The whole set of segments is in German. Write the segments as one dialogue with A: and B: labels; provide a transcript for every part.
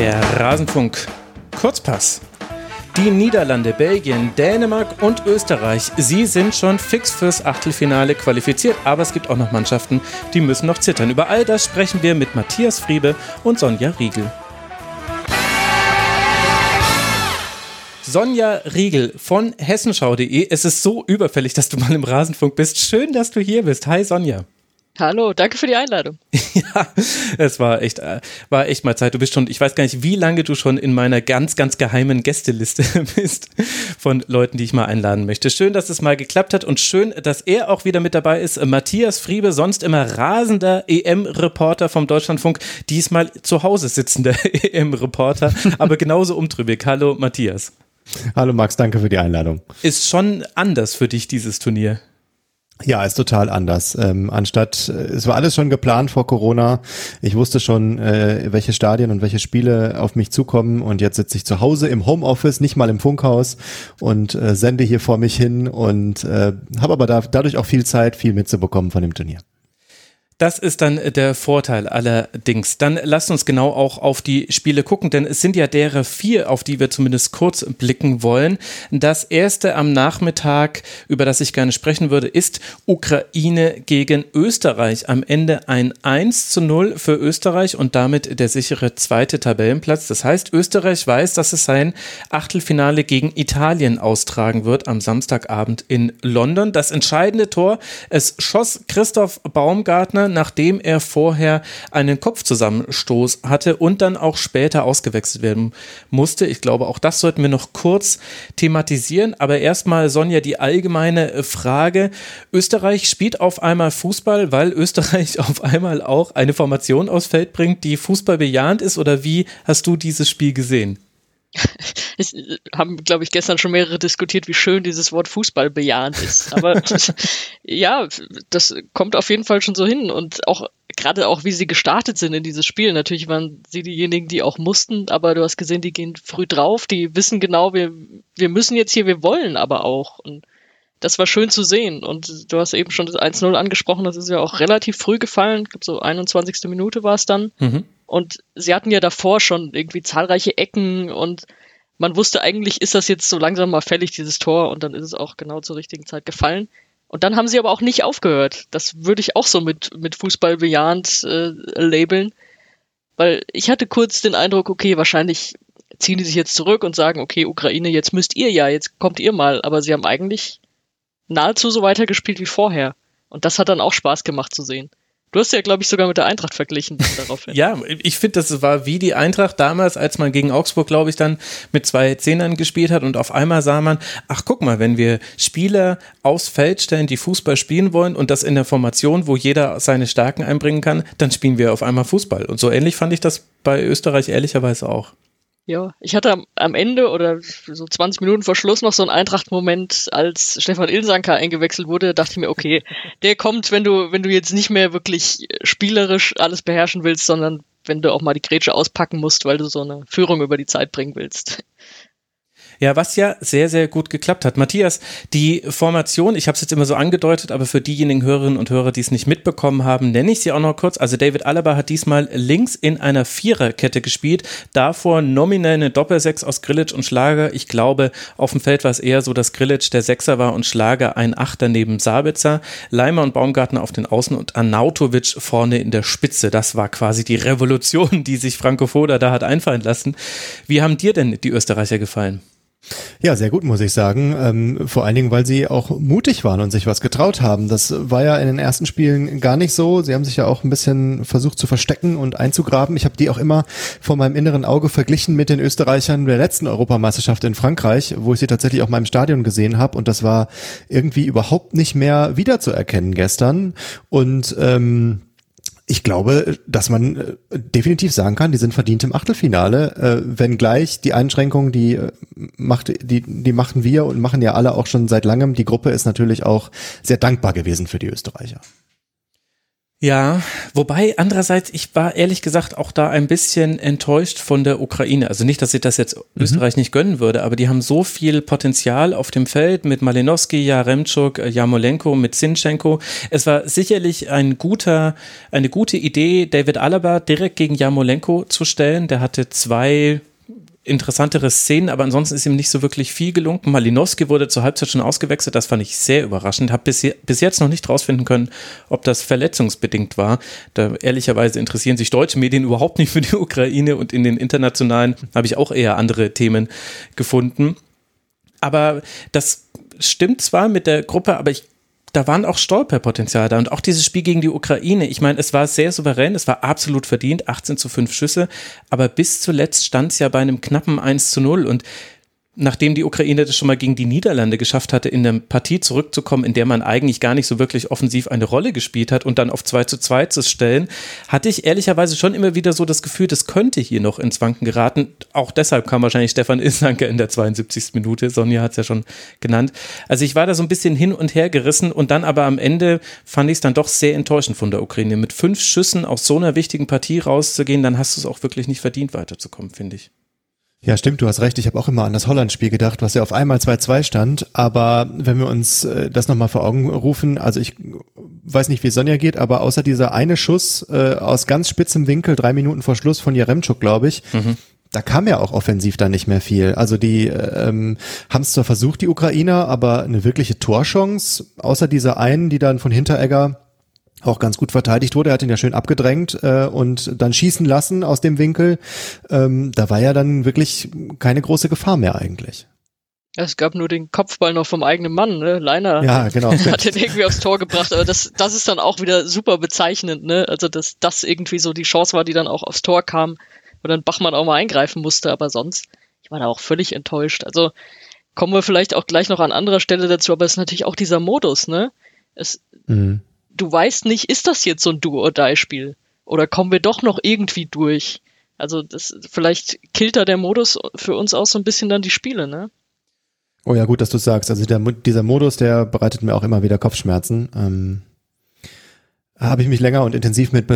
A: Der Rasenfunk Kurzpass. Die Niederlande, Belgien, Dänemark und Österreich, sie sind schon fix fürs Achtelfinale qualifiziert, aber es gibt auch noch Mannschaften, die müssen noch zittern. Über all das sprechen wir mit Matthias Friebe und Sonja Riegel. Sonja Riegel von hessenschau.de. Es ist so überfällig, dass du mal im Rasenfunk bist. Schön, dass du hier bist. Hi Sonja.
B: Hallo, danke für die Einladung.
A: ja, es war echt, äh, war echt mal Zeit. Du bist schon, ich weiß gar nicht, wie lange du schon in meiner ganz, ganz geheimen Gästeliste bist von Leuten, die ich mal einladen möchte. Schön, dass es mal geklappt hat und schön, dass er auch wieder mit dabei ist. Matthias Friebe, sonst immer rasender EM-Reporter vom Deutschlandfunk, diesmal zu Hause sitzender EM-Reporter, aber genauso umtrübig. Hallo, Matthias.
C: Hallo Max, danke für die Einladung.
A: Ist schon anders für dich dieses Turnier.
C: Ja, ist total anders. Ähm, anstatt, äh, es war alles schon geplant vor Corona. Ich wusste schon, äh, welche Stadien und welche Spiele auf mich zukommen. Und jetzt sitze ich zu Hause im Homeoffice, nicht mal im Funkhaus und äh, sende hier vor mich hin und äh, habe aber da, dadurch auch viel Zeit, viel mitzubekommen von dem Turnier.
A: Das ist dann der Vorteil allerdings. Dann lasst uns genau auch auf die Spiele gucken, denn es sind ja derer vier, auf die wir zumindest kurz blicken wollen. Das erste am Nachmittag, über das ich gerne sprechen würde, ist Ukraine gegen Österreich. Am Ende ein 1 zu 0 für Österreich und damit der sichere zweite Tabellenplatz. Das heißt, Österreich weiß, dass es sein Achtelfinale gegen Italien austragen wird am Samstagabend in London. Das entscheidende Tor, es schoss Christoph Baumgartner nachdem er vorher einen Kopfzusammenstoß hatte und dann auch später ausgewechselt werden musste. Ich glaube, auch das sollten wir noch kurz thematisieren. Aber erstmal, Sonja, die allgemeine Frage. Österreich spielt auf einmal Fußball, weil Österreich auf einmal auch eine Formation aufs Feld bringt, die Fußball bejahend ist? Oder wie hast du dieses Spiel gesehen?
B: Es haben, glaube ich, gestern schon mehrere diskutiert, wie schön dieses Wort Fußball bejahend ist. Aber ja, das kommt auf jeden Fall schon so hin. Und auch gerade auch, wie sie gestartet sind in dieses Spiel. Natürlich waren sie diejenigen, die auch mussten, aber du hast gesehen, die gehen früh drauf, die wissen genau, wir, wir müssen jetzt hier, wir wollen aber auch. Und das war schön zu sehen. Und du hast eben schon das 1-0 angesprochen, das ist ja auch relativ früh gefallen. Ich glaube, so 21. Minute war es dann. Mhm. Und sie hatten ja davor schon irgendwie zahlreiche Ecken und man wusste eigentlich, ist das jetzt so langsam mal fällig, dieses Tor, und dann ist es auch genau zur richtigen Zeit gefallen. Und dann haben sie aber auch nicht aufgehört. Das würde ich auch so mit, mit Fußball bejahend äh, labeln. Weil ich hatte kurz den Eindruck, okay, wahrscheinlich ziehen die sich jetzt zurück und sagen, okay, Ukraine, jetzt müsst ihr ja, jetzt kommt ihr mal. Aber sie haben eigentlich nahezu so weitergespielt wie vorher. Und das hat dann auch Spaß gemacht zu sehen. Du hast ja, glaube ich, sogar mit der Eintracht verglichen
A: daraufhin. ja, ich finde, das war wie die Eintracht damals, als man gegen Augsburg, glaube ich, dann mit zwei Zehnern gespielt hat und auf einmal sah man, ach guck mal, wenn wir Spieler aufs Feld stellen, die Fußball spielen wollen und das in der Formation, wo jeder seine Stärken einbringen kann, dann spielen wir auf einmal Fußball. Und so ähnlich fand ich das bei Österreich ehrlicherweise auch.
B: Ja, ich hatte am, am, Ende oder so 20 Minuten vor Schluss noch so einen Eintracht-Moment, als Stefan Ilsanker eingewechselt wurde, dachte ich mir, okay, der kommt, wenn du, wenn du jetzt nicht mehr wirklich spielerisch alles beherrschen willst, sondern wenn du auch mal die Grätsche auspacken musst, weil du so eine Führung über die Zeit bringen willst.
A: Ja, was ja sehr, sehr gut geklappt hat. Matthias, die Formation, ich habe es jetzt immer so angedeutet, aber für diejenigen Hörerinnen und Hörer, die es nicht mitbekommen haben, nenne ich sie auch noch kurz. Also David Alaba hat diesmal links in einer Viererkette gespielt, davor nominell eine Doppelsechs aus Grillitsch und Schlager. Ich glaube, auf dem Feld war es eher so, dass Grillitsch der Sechser war und Schlager ein Achter neben Sabitzer, Leimer und Baumgartner auf den Außen und Arnautovic vorne in der Spitze. Das war quasi die Revolution, die sich Franco Foda da hat einfallen lassen. Wie haben dir denn die Österreicher gefallen?
C: Ja, sehr gut, muss ich sagen. Ähm, vor allen Dingen, weil sie auch mutig waren und sich was getraut haben. Das war ja in den ersten Spielen gar nicht so. Sie haben sich ja auch ein bisschen versucht zu verstecken und einzugraben. Ich habe die auch immer vor meinem inneren Auge verglichen mit den Österreichern der letzten Europameisterschaft in Frankreich, wo ich sie tatsächlich auch mal im Stadion gesehen habe. Und das war irgendwie überhaupt nicht mehr wiederzuerkennen gestern. Und ähm, ich glaube, dass man äh, definitiv sagen kann, die sind verdient im Achtelfinale, äh, wenngleich die Einschränkungen, die äh, macht, die, die machen wir und machen ja alle auch schon seit langem. Die Gruppe ist natürlich auch sehr dankbar gewesen für die Österreicher.
A: Ja, wobei andererseits, ich war ehrlich gesagt auch da ein bisschen enttäuscht von der Ukraine. Also nicht, dass ich das jetzt mhm. Österreich nicht gönnen würde, aber die haben so viel Potenzial auf dem Feld mit Malinowski, Jaremczuk, Jamolenko, mit Sinchenko. Es war sicherlich ein guter, eine gute Idee, David Alaba direkt gegen Jamolenko zu stellen. Der hatte zwei interessantere Szenen, aber ansonsten ist ihm nicht so wirklich viel gelungen. Malinowski wurde zur Halbzeit schon ausgewechselt, das fand ich sehr überraschend. Habe bis, bis jetzt noch nicht rausfinden können, ob das verletzungsbedingt war. Da ehrlicherweise interessieren sich deutsche Medien überhaupt nicht für die Ukraine und in den internationalen habe ich auch eher andere Themen gefunden. Aber das stimmt zwar mit der Gruppe, aber ich da waren auch Stolperpotenzial da und auch dieses Spiel gegen die Ukraine. Ich meine, es war sehr souverän, es war absolut verdient, 18 zu 5 Schüsse, aber bis zuletzt stand es ja bei einem knappen 1 zu 0 und nachdem die Ukraine das schon mal gegen die Niederlande geschafft hatte, in eine Partie zurückzukommen, in der man eigentlich gar nicht so wirklich offensiv eine Rolle gespielt hat und dann auf 2 zu 2 zu stellen, hatte ich ehrlicherweise schon immer wieder so das Gefühl, das könnte hier noch ins Wanken geraten. Auch deshalb kam wahrscheinlich Stefan Ilsanke in der 72. Minute. Sonja hat es ja schon genannt. Also ich war da so ein bisschen hin und her gerissen und dann aber am Ende fand ich es dann doch sehr enttäuschend von der Ukraine. Mit fünf Schüssen aus so einer wichtigen Partie rauszugehen, dann hast du es auch wirklich nicht verdient, weiterzukommen, finde ich.
C: Ja, stimmt, du hast recht. Ich habe auch immer an das Holland-Spiel gedacht, was ja auf einmal 2-2 stand. Aber wenn wir uns äh, das nochmal vor Augen rufen, also ich weiß nicht, wie Sonja geht, aber außer dieser eine Schuss äh, aus ganz spitzem Winkel, drei Minuten vor Schluss von Jaremczuk, glaube ich, mhm. da kam ja auch offensiv dann nicht mehr viel. Also die ähm, haben es zwar versucht, die Ukrainer, aber eine wirkliche Torchance, außer dieser einen, die dann von Hinteregger auch ganz gut verteidigt wurde. Er hat ihn ja schön abgedrängt äh, und dann schießen lassen aus dem Winkel. Ähm, da war ja dann wirklich keine große Gefahr mehr eigentlich.
B: Es gab nur den Kopfball noch vom eigenen Mann, ne? Leiner
C: ja, genau.
B: hat den irgendwie aufs Tor gebracht, aber das, das ist dann auch wieder super bezeichnend, ne? Also, dass das irgendwie so die Chance war, die dann auch aufs Tor kam, wo dann Bachmann auch mal eingreifen musste, aber sonst, ich war da auch völlig enttäuscht. Also, kommen wir vielleicht auch gleich noch an anderer Stelle dazu, aber es ist natürlich auch dieser Modus, ne? Es, mhm du weißt nicht, ist das jetzt so ein Do-or-Die-Spiel? Oder kommen wir doch noch irgendwie durch? Also das, vielleicht killt da der Modus für uns auch so ein bisschen dann die Spiele, ne?
C: Oh ja, gut, dass du sagst. Also der, dieser Modus, der bereitet mir auch immer wieder Kopfschmerzen. Ähm, habe ich mich länger und intensiv mit,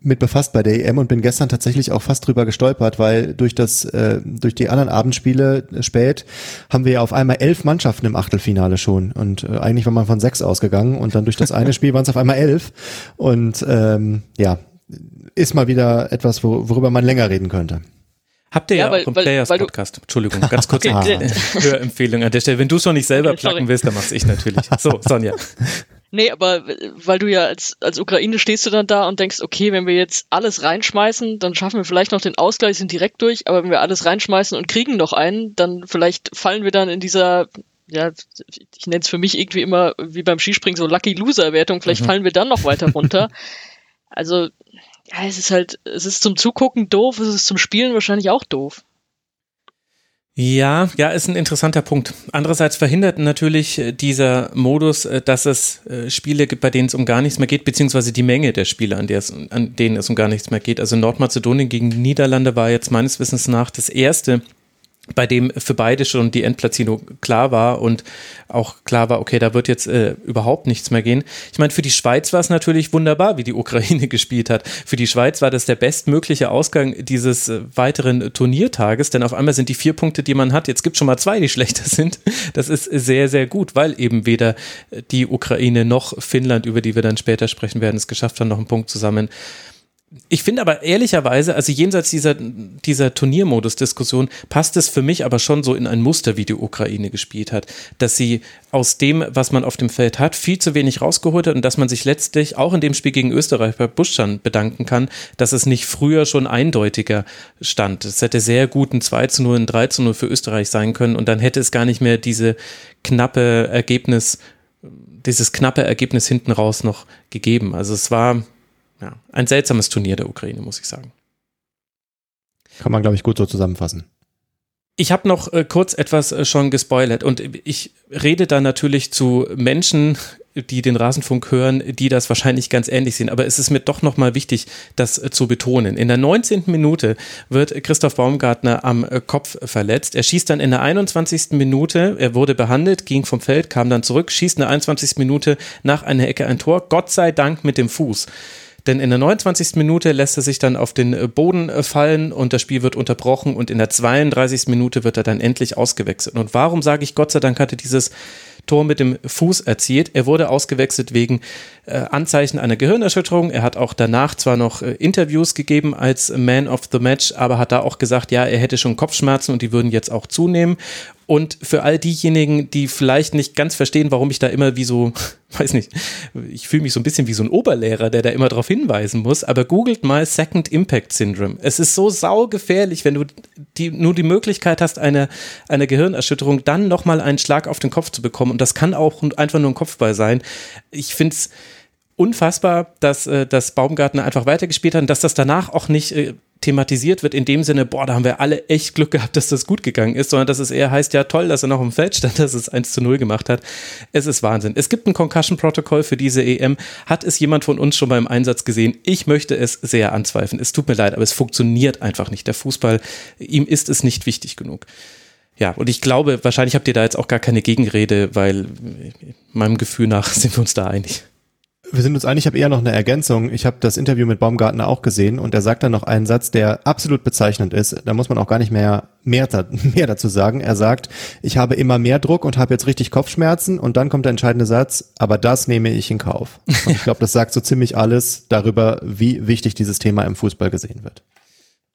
C: mit befasst bei der EM und bin gestern tatsächlich auch fast drüber gestolpert, weil durch das, äh, durch die anderen Abendspiele äh, spät haben wir ja auf einmal elf Mannschaften im Achtelfinale schon und äh, eigentlich war man von sechs ausgegangen und dann durch das eine Spiel waren es auf einmal elf und ähm, ja, ist mal wieder etwas, wo, worüber man länger reden könnte.
A: Habt ihr ja, ja weil, auch im weil, Players weil Podcast. Entschuldigung, ganz kurz okay. Hörempfehlung an der Stelle. Wenn du schon nicht selber okay, placken willst, dann mach's ich natürlich. So, Sonja.
B: Nee, aber weil du ja als, als Ukraine stehst du dann da und denkst, okay, wenn wir jetzt alles reinschmeißen, dann schaffen wir vielleicht noch den Ausgleich, sind direkt durch, aber wenn wir alles reinschmeißen und kriegen noch einen, dann vielleicht fallen wir dann in dieser, ja, ich nenne es für mich irgendwie immer wie beim Skispringen so Lucky Loser-Wertung, vielleicht mhm. fallen wir dann noch weiter runter. also, ja, es ist halt, es ist zum Zugucken doof, es ist zum Spielen wahrscheinlich auch doof.
A: Ja, ja, ist ein interessanter Punkt. Andererseits verhindert natürlich äh, dieser Modus, äh, dass es äh, Spiele gibt, bei denen es um gar nichts mehr geht, beziehungsweise die Menge der Spiele, an, es, an denen es um gar nichts mehr geht. Also Nordmazedonien gegen Niederlande war jetzt meines Wissens nach das erste bei dem für beide schon die Endplatzierung klar war und auch klar war, okay, da wird jetzt äh, überhaupt nichts mehr gehen. Ich meine, für die Schweiz war es natürlich wunderbar, wie die Ukraine gespielt hat. Für die Schweiz war das der bestmögliche Ausgang dieses äh, weiteren Turniertages, denn auf einmal sind die vier Punkte, die man hat, jetzt gibt schon mal zwei, die schlechter sind. Das ist sehr, sehr gut, weil eben weder die Ukraine noch Finnland, über die wir dann später sprechen werden, es geschafft haben, noch einen Punkt zusammen ich finde aber ehrlicherweise, also jenseits dieser, dieser Turniermodus-Diskussion, passt es für mich aber schon so in ein Muster, wie die Ukraine gespielt hat, dass sie aus dem, was man auf dem Feld hat, viel zu wenig rausgeholt hat und dass man sich letztlich auch in dem Spiel gegen Österreich bei Buschan bedanken kann, dass es nicht früher schon eindeutiger stand. Es hätte sehr gut ein 2 zu 0, ein 3 zu 0 für Österreich sein können und dann hätte es gar nicht mehr diese knappe Ergebnis, dieses knappe Ergebnis hinten raus noch gegeben. Also es war ja, ein seltsames Turnier der Ukraine, muss ich sagen.
C: Kann man, glaube ich, gut so zusammenfassen.
A: Ich habe noch äh, kurz etwas äh, schon gespoilert und ich rede da natürlich zu Menschen, die den Rasenfunk hören, die das wahrscheinlich ganz ähnlich sehen. Aber es ist mir doch nochmal wichtig, das äh, zu betonen. In der 19. Minute wird Christoph Baumgartner am äh, Kopf verletzt. Er schießt dann in der 21. Minute, er wurde behandelt, ging vom Feld, kam dann zurück, schießt in der 21. Minute nach einer Ecke ein Tor. Gott sei Dank mit dem Fuß. Denn in der 29. Minute lässt er sich dann auf den äh, Boden fallen und das Spiel wird unterbrochen und in der 32. Minute wird er dann endlich ausgewechselt. Und warum sage ich Gott sei Dank hatte dieses Tor mit dem Fuß erzielt. Er wurde ausgewechselt wegen äh, Anzeichen einer Gehirnerschütterung. Er hat auch danach zwar noch äh, Interviews gegeben als Man of the Match, aber hat da auch gesagt, ja, er hätte schon Kopfschmerzen und die würden jetzt auch zunehmen. Und für all diejenigen, die vielleicht nicht ganz verstehen, warum ich da immer wie so, weiß nicht, ich fühle mich so ein bisschen wie so ein Oberlehrer, der da immer darauf hinweisen muss, aber googelt mal Second Impact Syndrome. Es ist so saugefährlich, wenn du die, nur die Möglichkeit hast, eine, eine Gehirnerschütterung, dann nochmal einen Schlag auf den Kopf zu bekommen. Und das kann auch einfach nur ein Kopfball sein. Ich finde es unfassbar, dass, äh, dass Baumgartner einfach weitergespielt hat und dass das danach auch nicht äh, thematisiert wird in dem Sinne, boah, da haben wir alle echt Glück gehabt, dass das gut gegangen ist, sondern dass es eher heißt, ja toll, dass er noch im Feld stand, dass es 1 zu 0 gemacht hat. Es ist Wahnsinn. Es gibt ein Concussion-Protokoll für diese EM. Hat es jemand von uns schon beim Einsatz gesehen? Ich möchte es sehr anzweifeln. Es tut mir leid, aber es funktioniert einfach nicht. Der Fußball, ihm ist es nicht wichtig genug. Ja, und ich glaube, wahrscheinlich habt ihr da jetzt auch gar keine Gegenrede, weil meinem Gefühl nach sind wir uns da einig.
C: Wir sind uns einig, ich habe eher noch eine Ergänzung. Ich habe das Interview mit Baumgartner auch gesehen und er sagt dann noch einen Satz, der absolut bezeichnend ist. Da muss man auch gar nicht mehr, mehr, mehr dazu sagen. Er sagt, ich habe immer mehr Druck und habe jetzt richtig Kopfschmerzen und dann kommt der entscheidende Satz, aber das nehme ich in Kauf. Und ich glaube, das sagt so ziemlich alles darüber, wie wichtig dieses Thema im Fußball gesehen wird.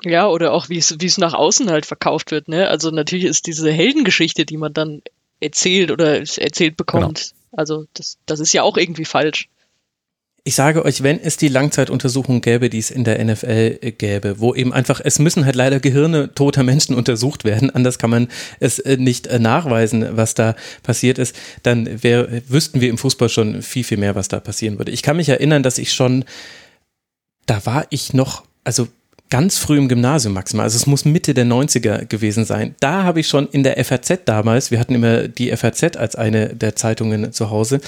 B: Ja, oder auch wie es, wie es nach außen halt verkauft wird, ne? Also natürlich ist diese Heldengeschichte, die man dann erzählt oder erzählt bekommt. Genau. Also das, das ist ja auch irgendwie falsch.
A: Ich sage euch, wenn es die Langzeituntersuchung gäbe, die es in der NFL gäbe, wo eben einfach, es müssen halt leider Gehirne toter Menschen untersucht werden, anders kann man es äh, nicht äh, nachweisen, was da passiert ist, dann wär, wüssten wir im Fußball schon viel, viel mehr, was da passieren würde. Ich kann mich erinnern, dass ich schon, da war ich noch, also ganz früh im Gymnasium maximal, also es muss Mitte der 90er gewesen sein. Da habe ich schon in der FAZ damals, wir hatten immer die FAZ als eine der Zeitungen zu Hause,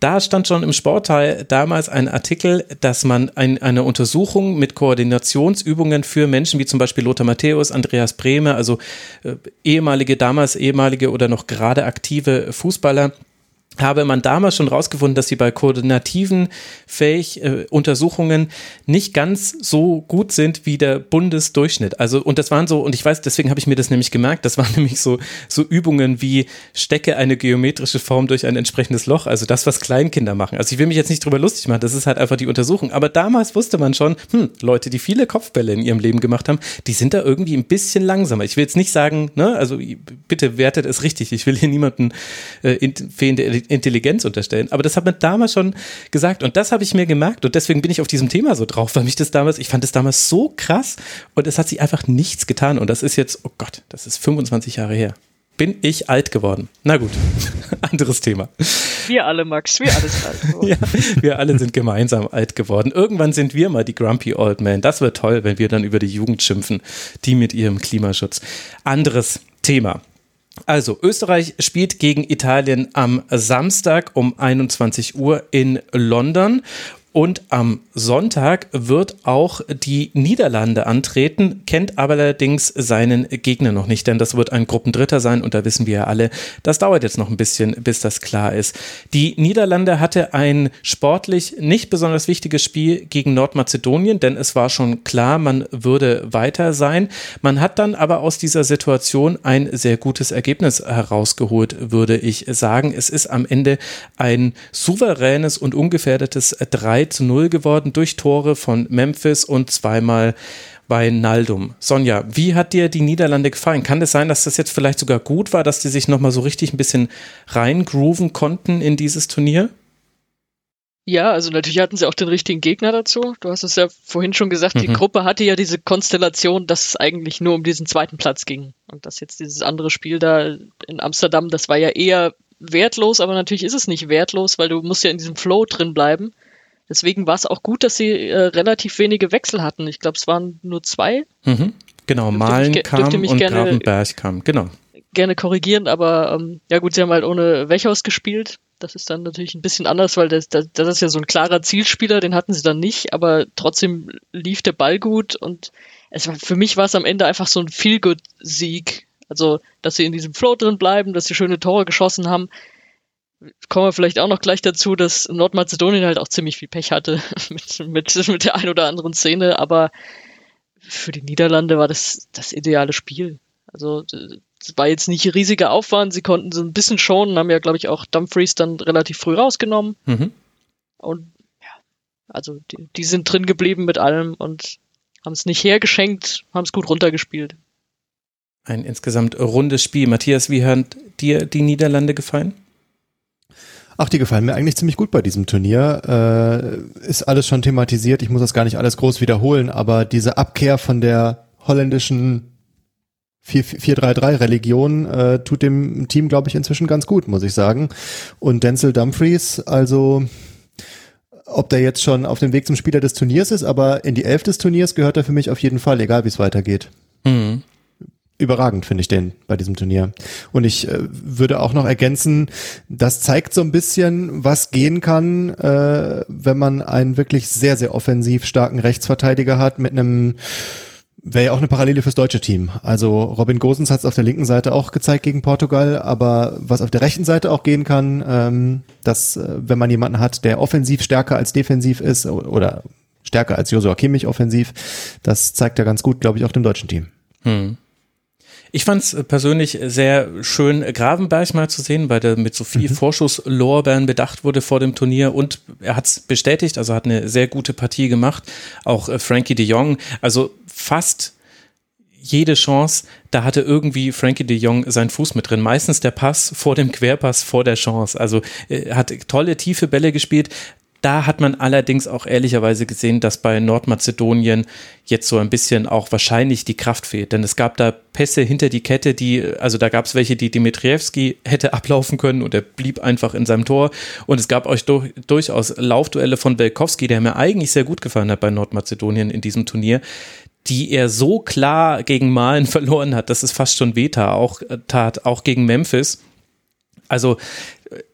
A: da stand schon im Sportteil damals ein Artikel, dass man ein, eine Untersuchung mit Koordinationsübungen für Menschen wie zum Beispiel Lothar Matthäus, Andreas Brehme, also äh, ehemalige, damals ehemalige oder noch gerade aktive Fußballer, habe man damals schon rausgefunden, dass sie bei koordinativen Fähig äh, Untersuchungen nicht ganz so gut sind wie der Bundesdurchschnitt. Also und das waren so und ich weiß, deswegen habe ich mir das nämlich gemerkt, das waren nämlich so so Übungen wie stecke eine geometrische Form durch ein entsprechendes Loch, also das was Kleinkinder machen. Also ich will mich jetzt nicht drüber lustig machen, das ist halt einfach die Untersuchung, aber damals wusste man schon, hm, Leute, die viele Kopfbälle in ihrem Leben gemacht haben, die sind da irgendwie ein bisschen langsamer. Ich will jetzt nicht sagen, ne, also bitte wertet es richtig. Ich will hier niemanden äh, fehlende Intelligenz unterstellen. Aber das hat man damals schon gesagt und das habe ich mir gemerkt und deswegen bin ich auf diesem Thema so drauf, weil mich das damals, ich fand das damals so krass und es hat sich einfach nichts getan und das ist jetzt, oh Gott, das ist 25 Jahre her. Bin ich alt geworden? Na gut, anderes Thema.
B: Wir alle, Max, wir alle sind alt geworden.
A: ja, wir alle sind gemeinsam alt geworden. Irgendwann sind wir mal die Grumpy Old Men. Das wird toll, wenn wir dann über die Jugend schimpfen, die mit ihrem Klimaschutz. Anderes Thema. Also, Österreich spielt gegen Italien am Samstag um 21 Uhr in London und am Sonntag wird auch die Niederlande antreten, kennt aber allerdings seinen Gegner noch nicht, denn das wird ein Gruppendritter sein und da wissen wir ja alle, das dauert jetzt noch ein bisschen, bis das klar ist. Die Niederlande hatte ein sportlich nicht besonders wichtiges Spiel gegen Nordmazedonien, denn es war schon klar, man würde weiter sein. Man hat dann aber aus dieser Situation ein sehr gutes Ergebnis herausgeholt, würde ich sagen. Es ist am Ende ein souveränes und ungefährdetes 3 zu 0 geworden durch Tore von Memphis und zweimal bei Naldum. Sonja, wie hat dir die Niederlande gefallen? Kann es das sein, dass das jetzt vielleicht sogar gut war, dass die sich nochmal so richtig ein bisschen reingrooven konnten in dieses Turnier?
B: Ja, also natürlich hatten sie auch den richtigen Gegner dazu. Du hast es ja vorhin schon gesagt, mhm. die Gruppe hatte ja diese Konstellation, dass es eigentlich nur um diesen zweiten Platz ging. Und dass jetzt dieses andere Spiel da in Amsterdam, das war ja eher wertlos, aber natürlich ist es nicht wertlos, weil du musst ja in diesem Flow drin bleiben. Deswegen war es auch gut, dass sie äh, relativ wenige Wechsel hatten. Ich glaube, es waren nur zwei.
A: Mhm. Genau, Malen
B: ge-
A: kam
B: dürfte mich
A: und
B: gerne-
A: Gravenberg kam, genau.
B: gerne korrigieren, aber ähm, ja gut, sie haben halt ohne Wechhaus gespielt. Das ist dann natürlich ein bisschen anders, weil das, das, das ist ja so ein klarer Zielspieler, den hatten sie dann nicht, aber trotzdem lief der Ball gut und es war, für mich war es am Ende einfach so ein Feel-Good-Sieg. Also, dass sie in diesem Flow drin bleiben, dass sie schöne Tore geschossen haben. Kommen wir vielleicht auch noch gleich dazu, dass Nordmazedonien halt auch ziemlich viel Pech hatte mit, mit, mit der ein oder anderen Szene, aber für die Niederlande war das das ideale Spiel. Also es war jetzt nicht riesiger Aufwand, sie konnten so ein bisschen schonen, haben ja, glaube ich, auch Dumfries dann relativ früh rausgenommen.
A: Mhm.
B: Und ja, also die, die sind drin geblieben mit allem und haben es nicht hergeschenkt, haben es gut runtergespielt.
A: Ein insgesamt rundes Spiel. Matthias, wie hat dir die Niederlande gefallen?
C: Ach, die gefallen mir eigentlich ziemlich gut bei diesem Turnier. Äh, ist alles schon thematisiert. Ich muss das gar nicht alles groß wiederholen, aber diese Abkehr von der holländischen 4-3-3-Religion äh, tut dem Team, glaube ich, inzwischen ganz gut, muss ich sagen. Und Denzel Dumfries, also ob der jetzt schon auf dem Weg zum Spieler des Turniers ist, aber in die Elf des Turniers gehört er für mich auf jeden Fall, egal wie es weitergeht.
A: Mhm.
C: Überragend finde ich den bei diesem Turnier. Und ich äh, würde auch noch ergänzen, das zeigt so ein bisschen, was gehen kann, äh, wenn man einen wirklich sehr, sehr offensiv starken Rechtsverteidiger hat mit einem Wäre ja auch eine Parallele fürs deutsche Team. Also Robin Gosens hat es auf der linken Seite auch gezeigt gegen Portugal, aber was auf der rechten Seite auch gehen kann, ähm, dass äh, wenn man jemanden hat, der offensiv stärker als defensiv ist oder stärker als Josua Kimmich offensiv, das zeigt er ganz gut, glaube ich, auch dem deutschen Team.
A: Hm. Ich fand es persönlich sehr schön, Gravenberg mal zu sehen, weil der mit so viel Vorschusslorbeeren bedacht wurde vor dem Turnier und er hat es bestätigt, also hat eine sehr gute Partie gemacht. Auch äh, Frankie de Jong, also fast jede Chance, da hatte irgendwie Frankie de Jong seinen Fuß mit drin. Meistens der Pass vor dem Querpass vor der Chance. Also äh, hat tolle tiefe Bälle gespielt. Da hat man allerdings auch ehrlicherweise gesehen, dass bei Nordmazedonien jetzt so ein bisschen auch wahrscheinlich die Kraft fehlt. Denn es gab da Pässe hinter die Kette, die, also da gab es welche, die Dimitrievski hätte ablaufen können und er blieb einfach in seinem Tor. Und es gab euch durch, durchaus Laufduelle von Belkowski, der mir eigentlich sehr gut gefallen hat bei Nordmazedonien in diesem Turnier, die er so klar gegen Malen verloren hat, dass es fast schon wehtat, auch, tat, auch gegen Memphis. Also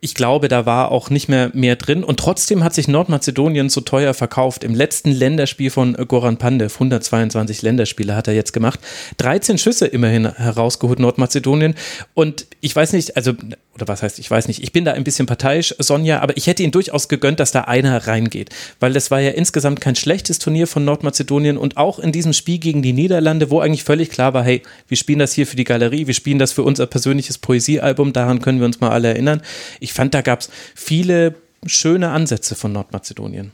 A: ich glaube, da war auch nicht mehr mehr drin. Und trotzdem hat sich Nordmazedonien so teuer verkauft. Im letzten Länderspiel von Goran Pandev, 122 Länderspiele hat er jetzt gemacht. 13 Schüsse immerhin herausgeholt, Nordmazedonien. Und ich weiß nicht, also, oder was heißt, ich weiß nicht, ich bin da ein bisschen parteiisch, Sonja, aber ich hätte ihn durchaus gegönnt, dass da einer reingeht. Weil das war ja insgesamt kein schlechtes Turnier von Nordmazedonien und auch in diesem Spiel gegen die Niederlande, wo eigentlich völlig klar war, hey, wir spielen das hier für die Galerie, wir spielen das für unser persönliches Poesiealbum, daran können wir uns mal alle erinnern. Ich fand, da gab es viele schöne Ansätze von Nordmazedonien.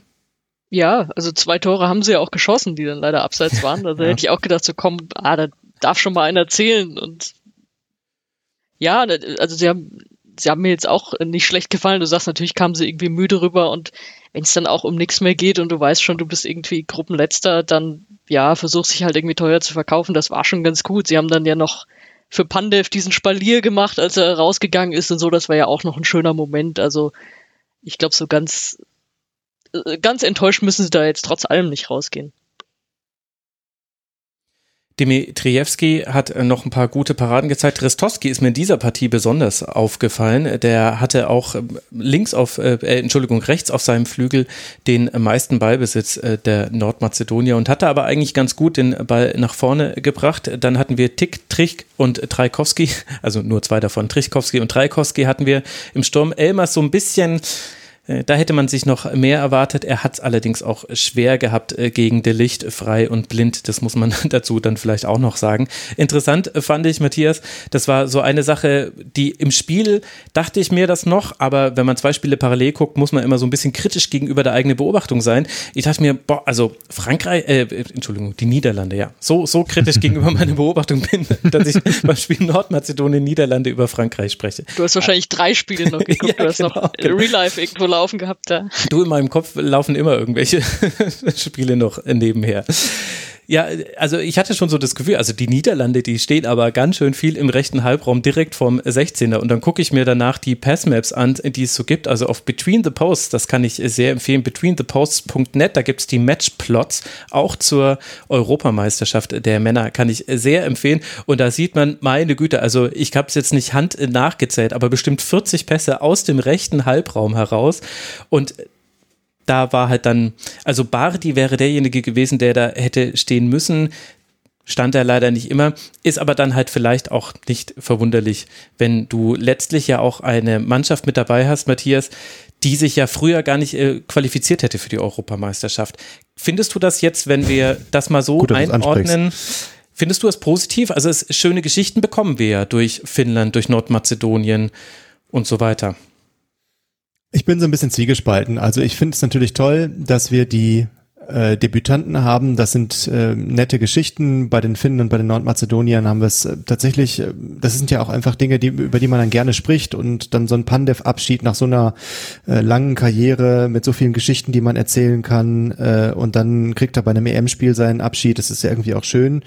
B: Ja, also zwei Tore haben sie ja auch geschossen, die dann leider abseits waren. Also
A: Ja.
B: hätte ich auch gedacht, so komm, ah, da darf schon mal einer zählen. Und ja, da- also sie haben, sie haben mir jetzt auch nicht schlecht gefallen. Du sagst, natürlich kamen sie irgendwie müde rüber und wenn es dann auch um nichts mehr geht und du weißt schon, du bist irgendwie Gruppenletzter, dann ja, versuchst dich halt irgendwie teuer zu verkaufen. Das war schon ganz gut. Sie haben dann ja noch für Pandev diesen Spalier gemacht, als er rausgegangen ist und so. Das war ja auch noch ein schöner Moment. Also ich glaube, so ganz äh, ganz enttäuscht müssen sie da jetzt trotz allem nicht rausgehen.
A: Dimitrievski hat äh, noch ein paar gute Paraden gezeigt. Ristowski ist mir in dieser Partie besonders aufgefallen. Der hatte auch ähm, links auf, äh, äh, Entschuldigung, rechts auf seinem Flügel den meisten Ballbesitz äh, der Nordmazedonier und hatte aber eigentlich ganz gut den Ball nach vorne gebracht. Dann hatten wir Tick, Trich und Trajkowski, also nur zwei davon, Trichkowski und Trajkowski hatten wir im Sturm. Elmers so ein bisschen da hätte man sich noch mehr erwartet. Er hat es allerdings auch schwer gehabt äh, gegen De Licht, frei und blind. Das muss man dazu dann vielleicht auch noch sagen. Interessant äh, fand ich, Matthias, das war so eine Sache, die im Spiel dachte ich mir das noch, aber wenn man zwei Spiele parallel guckt, muss man immer so ein bisschen kritisch gegenüber der eigenen Beobachtung sein. Ich dachte mir, boah, also Frankreich, äh, Entschuldigung, die Niederlande, ja, so, so kritisch gegenüber meiner Beobachtung bin, dass ich beim Spiel Nordmazedonien, Niederlande über Frankreich spreche.
B: Du hast wahrscheinlich drei Spiele noch geguckt,
A: Ja,
B: du hast
A: genau,
B: noch
A: genau.
B: Real Life irgendwo laufen gehabt da.
A: Du, in meinem Kopf laufen immer irgendwelche Spiele noch nebenher. Ja, also ich hatte schon so das Gefühl, also die Niederlande, die stehen aber ganz schön viel im rechten Halbraum direkt vom 16er und dann gucke ich mir danach die Passmaps an, die es so gibt, also auf Between the Posts, das kann ich sehr empfehlen, betweentheposts.net, da gibt es die Matchplots, auch zur Europameisterschaft der Männer, kann ich sehr empfehlen. Und da sieht man, meine Güte, also ich habe es jetzt nicht Hand nachgezählt, aber bestimmt 40 Pässe aus dem rechten Halbraum heraus. Und da war halt dann, also Bardi wäre derjenige gewesen, der da hätte stehen müssen. Stand er leider nicht immer, ist aber dann halt vielleicht auch nicht verwunderlich, wenn du letztlich ja auch eine Mannschaft mit dabei hast, Matthias, die sich ja früher gar nicht äh, qualifiziert hätte für die Europameisterschaft. Findest du das jetzt, wenn wir das mal so Gut, einordnen? Findest du das positiv? Also es, schöne Geschichten bekommen wir ja durch Finnland, durch Nordmazedonien und so weiter.
C: Ich bin so ein bisschen zwiegespalten. Also ich finde es natürlich toll, dass wir die äh, Debütanten haben. Das sind äh, nette Geschichten. Bei den Finnen und bei den Nordmazedoniern haben wir es äh, tatsächlich, äh, das sind ja auch einfach Dinge, die, über die man dann gerne spricht und dann so ein Pandev-Abschied nach so einer äh, langen Karriere mit so vielen Geschichten, die man erzählen kann äh, und dann kriegt er bei einem EM-Spiel seinen Abschied. Das ist ja irgendwie auch schön.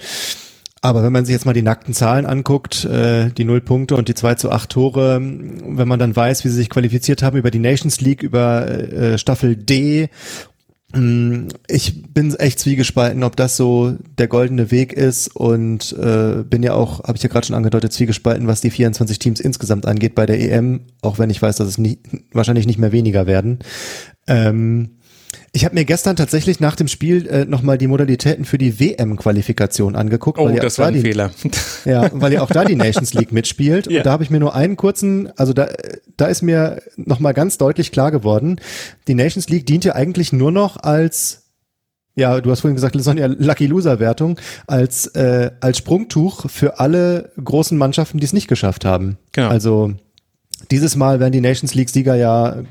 C: Aber wenn man sich jetzt mal die nackten Zahlen anguckt, äh, die null Punkte und die zwei zu acht Tore, wenn man dann weiß, wie sie sich qualifiziert haben über die Nations League, über äh, Staffel D, mm, ich bin echt zwiegespalten, ob das so der goldene Weg ist und äh, bin ja auch, habe ich ja gerade schon angedeutet, zwiegespalten, was die 24 Teams insgesamt angeht bei der EM, auch wenn ich weiß, dass es nie, wahrscheinlich nicht mehr weniger werden. Ähm, ich habe mir gestern tatsächlich nach dem Spiel äh, nochmal die Modalitäten für die WM-Qualifikation angeguckt.
A: Oh, das war ein
C: die,
A: Fehler.
C: Ja, weil ja auch da die Nations League mitspielt. ja. Und da habe ich mir nur einen kurzen, also da, da ist mir nochmal ganz deutlich klar geworden, die Nations League dient ja eigentlich nur noch als ja, du hast vorhin gesagt, Sonja, Lucky Loser Wertung als äh, als Sprungtuch für alle großen Mannschaften, die es nicht geschafft haben. Genau. Also dieses Mal werden die Nations League Sieger ja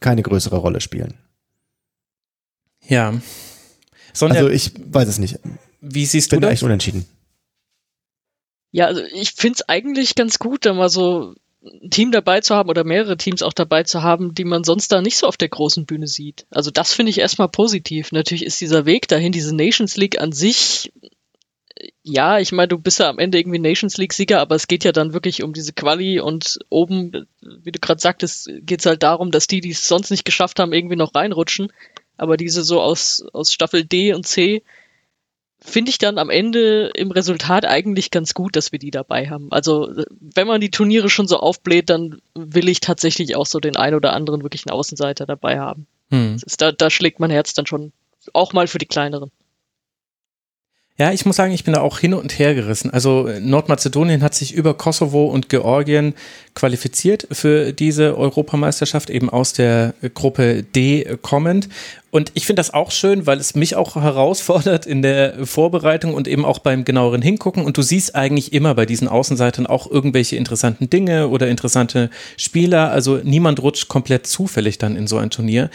C: keine größere Rolle spielen.
A: Ja.
C: Sonja, also ich weiß es nicht.
A: Wie siehst du
C: Bin das? echt unentschieden.
B: Ja, also ich finde es eigentlich ganz gut, da mal so ein Team dabei zu haben oder mehrere Teams auch dabei zu haben, die man sonst da nicht so auf der großen Bühne sieht. Also das finde ich erstmal positiv. Natürlich ist dieser Weg dahin, diese Nations League an sich, ja, ich meine, du bist ja am Ende irgendwie Nations League-Sieger, aber es geht ja dann wirklich um diese Quali und oben, wie du gerade sagtest, geht es halt darum, dass die, die es sonst nicht geschafft haben, irgendwie noch reinrutschen. Aber diese so aus, aus Staffel D und C finde ich dann am Ende im Resultat eigentlich ganz gut, dass wir die dabei haben. Also wenn man die Turniere schon so aufbläht, dann will ich tatsächlich auch so den ein oder anderen wirklichen Außenseiter dabei haben. Hm. Ist, da, da schlägt mein Herz dann schon auch mal für die kleineren.
A: Ja, ich muss sagen, ich bin da auch hin und her gerissen. Also Nordmazedonien hat sich über Kosovo und Georgien qualifiziert für diese Europameisterschaft, eben aus der Gruppe D kommend. Und ich finde das auch schön, weil es mich auch herausfordert in der Vorbereitung und eben auch beim genaueren Hingucken. Und du siehst eigentlich immer bei diesen Außenseitern auch irgendwelche interessanten Dinge oder interessante Spieler. Also niemand rutscht komplett zufällig dann in so ein Turnier.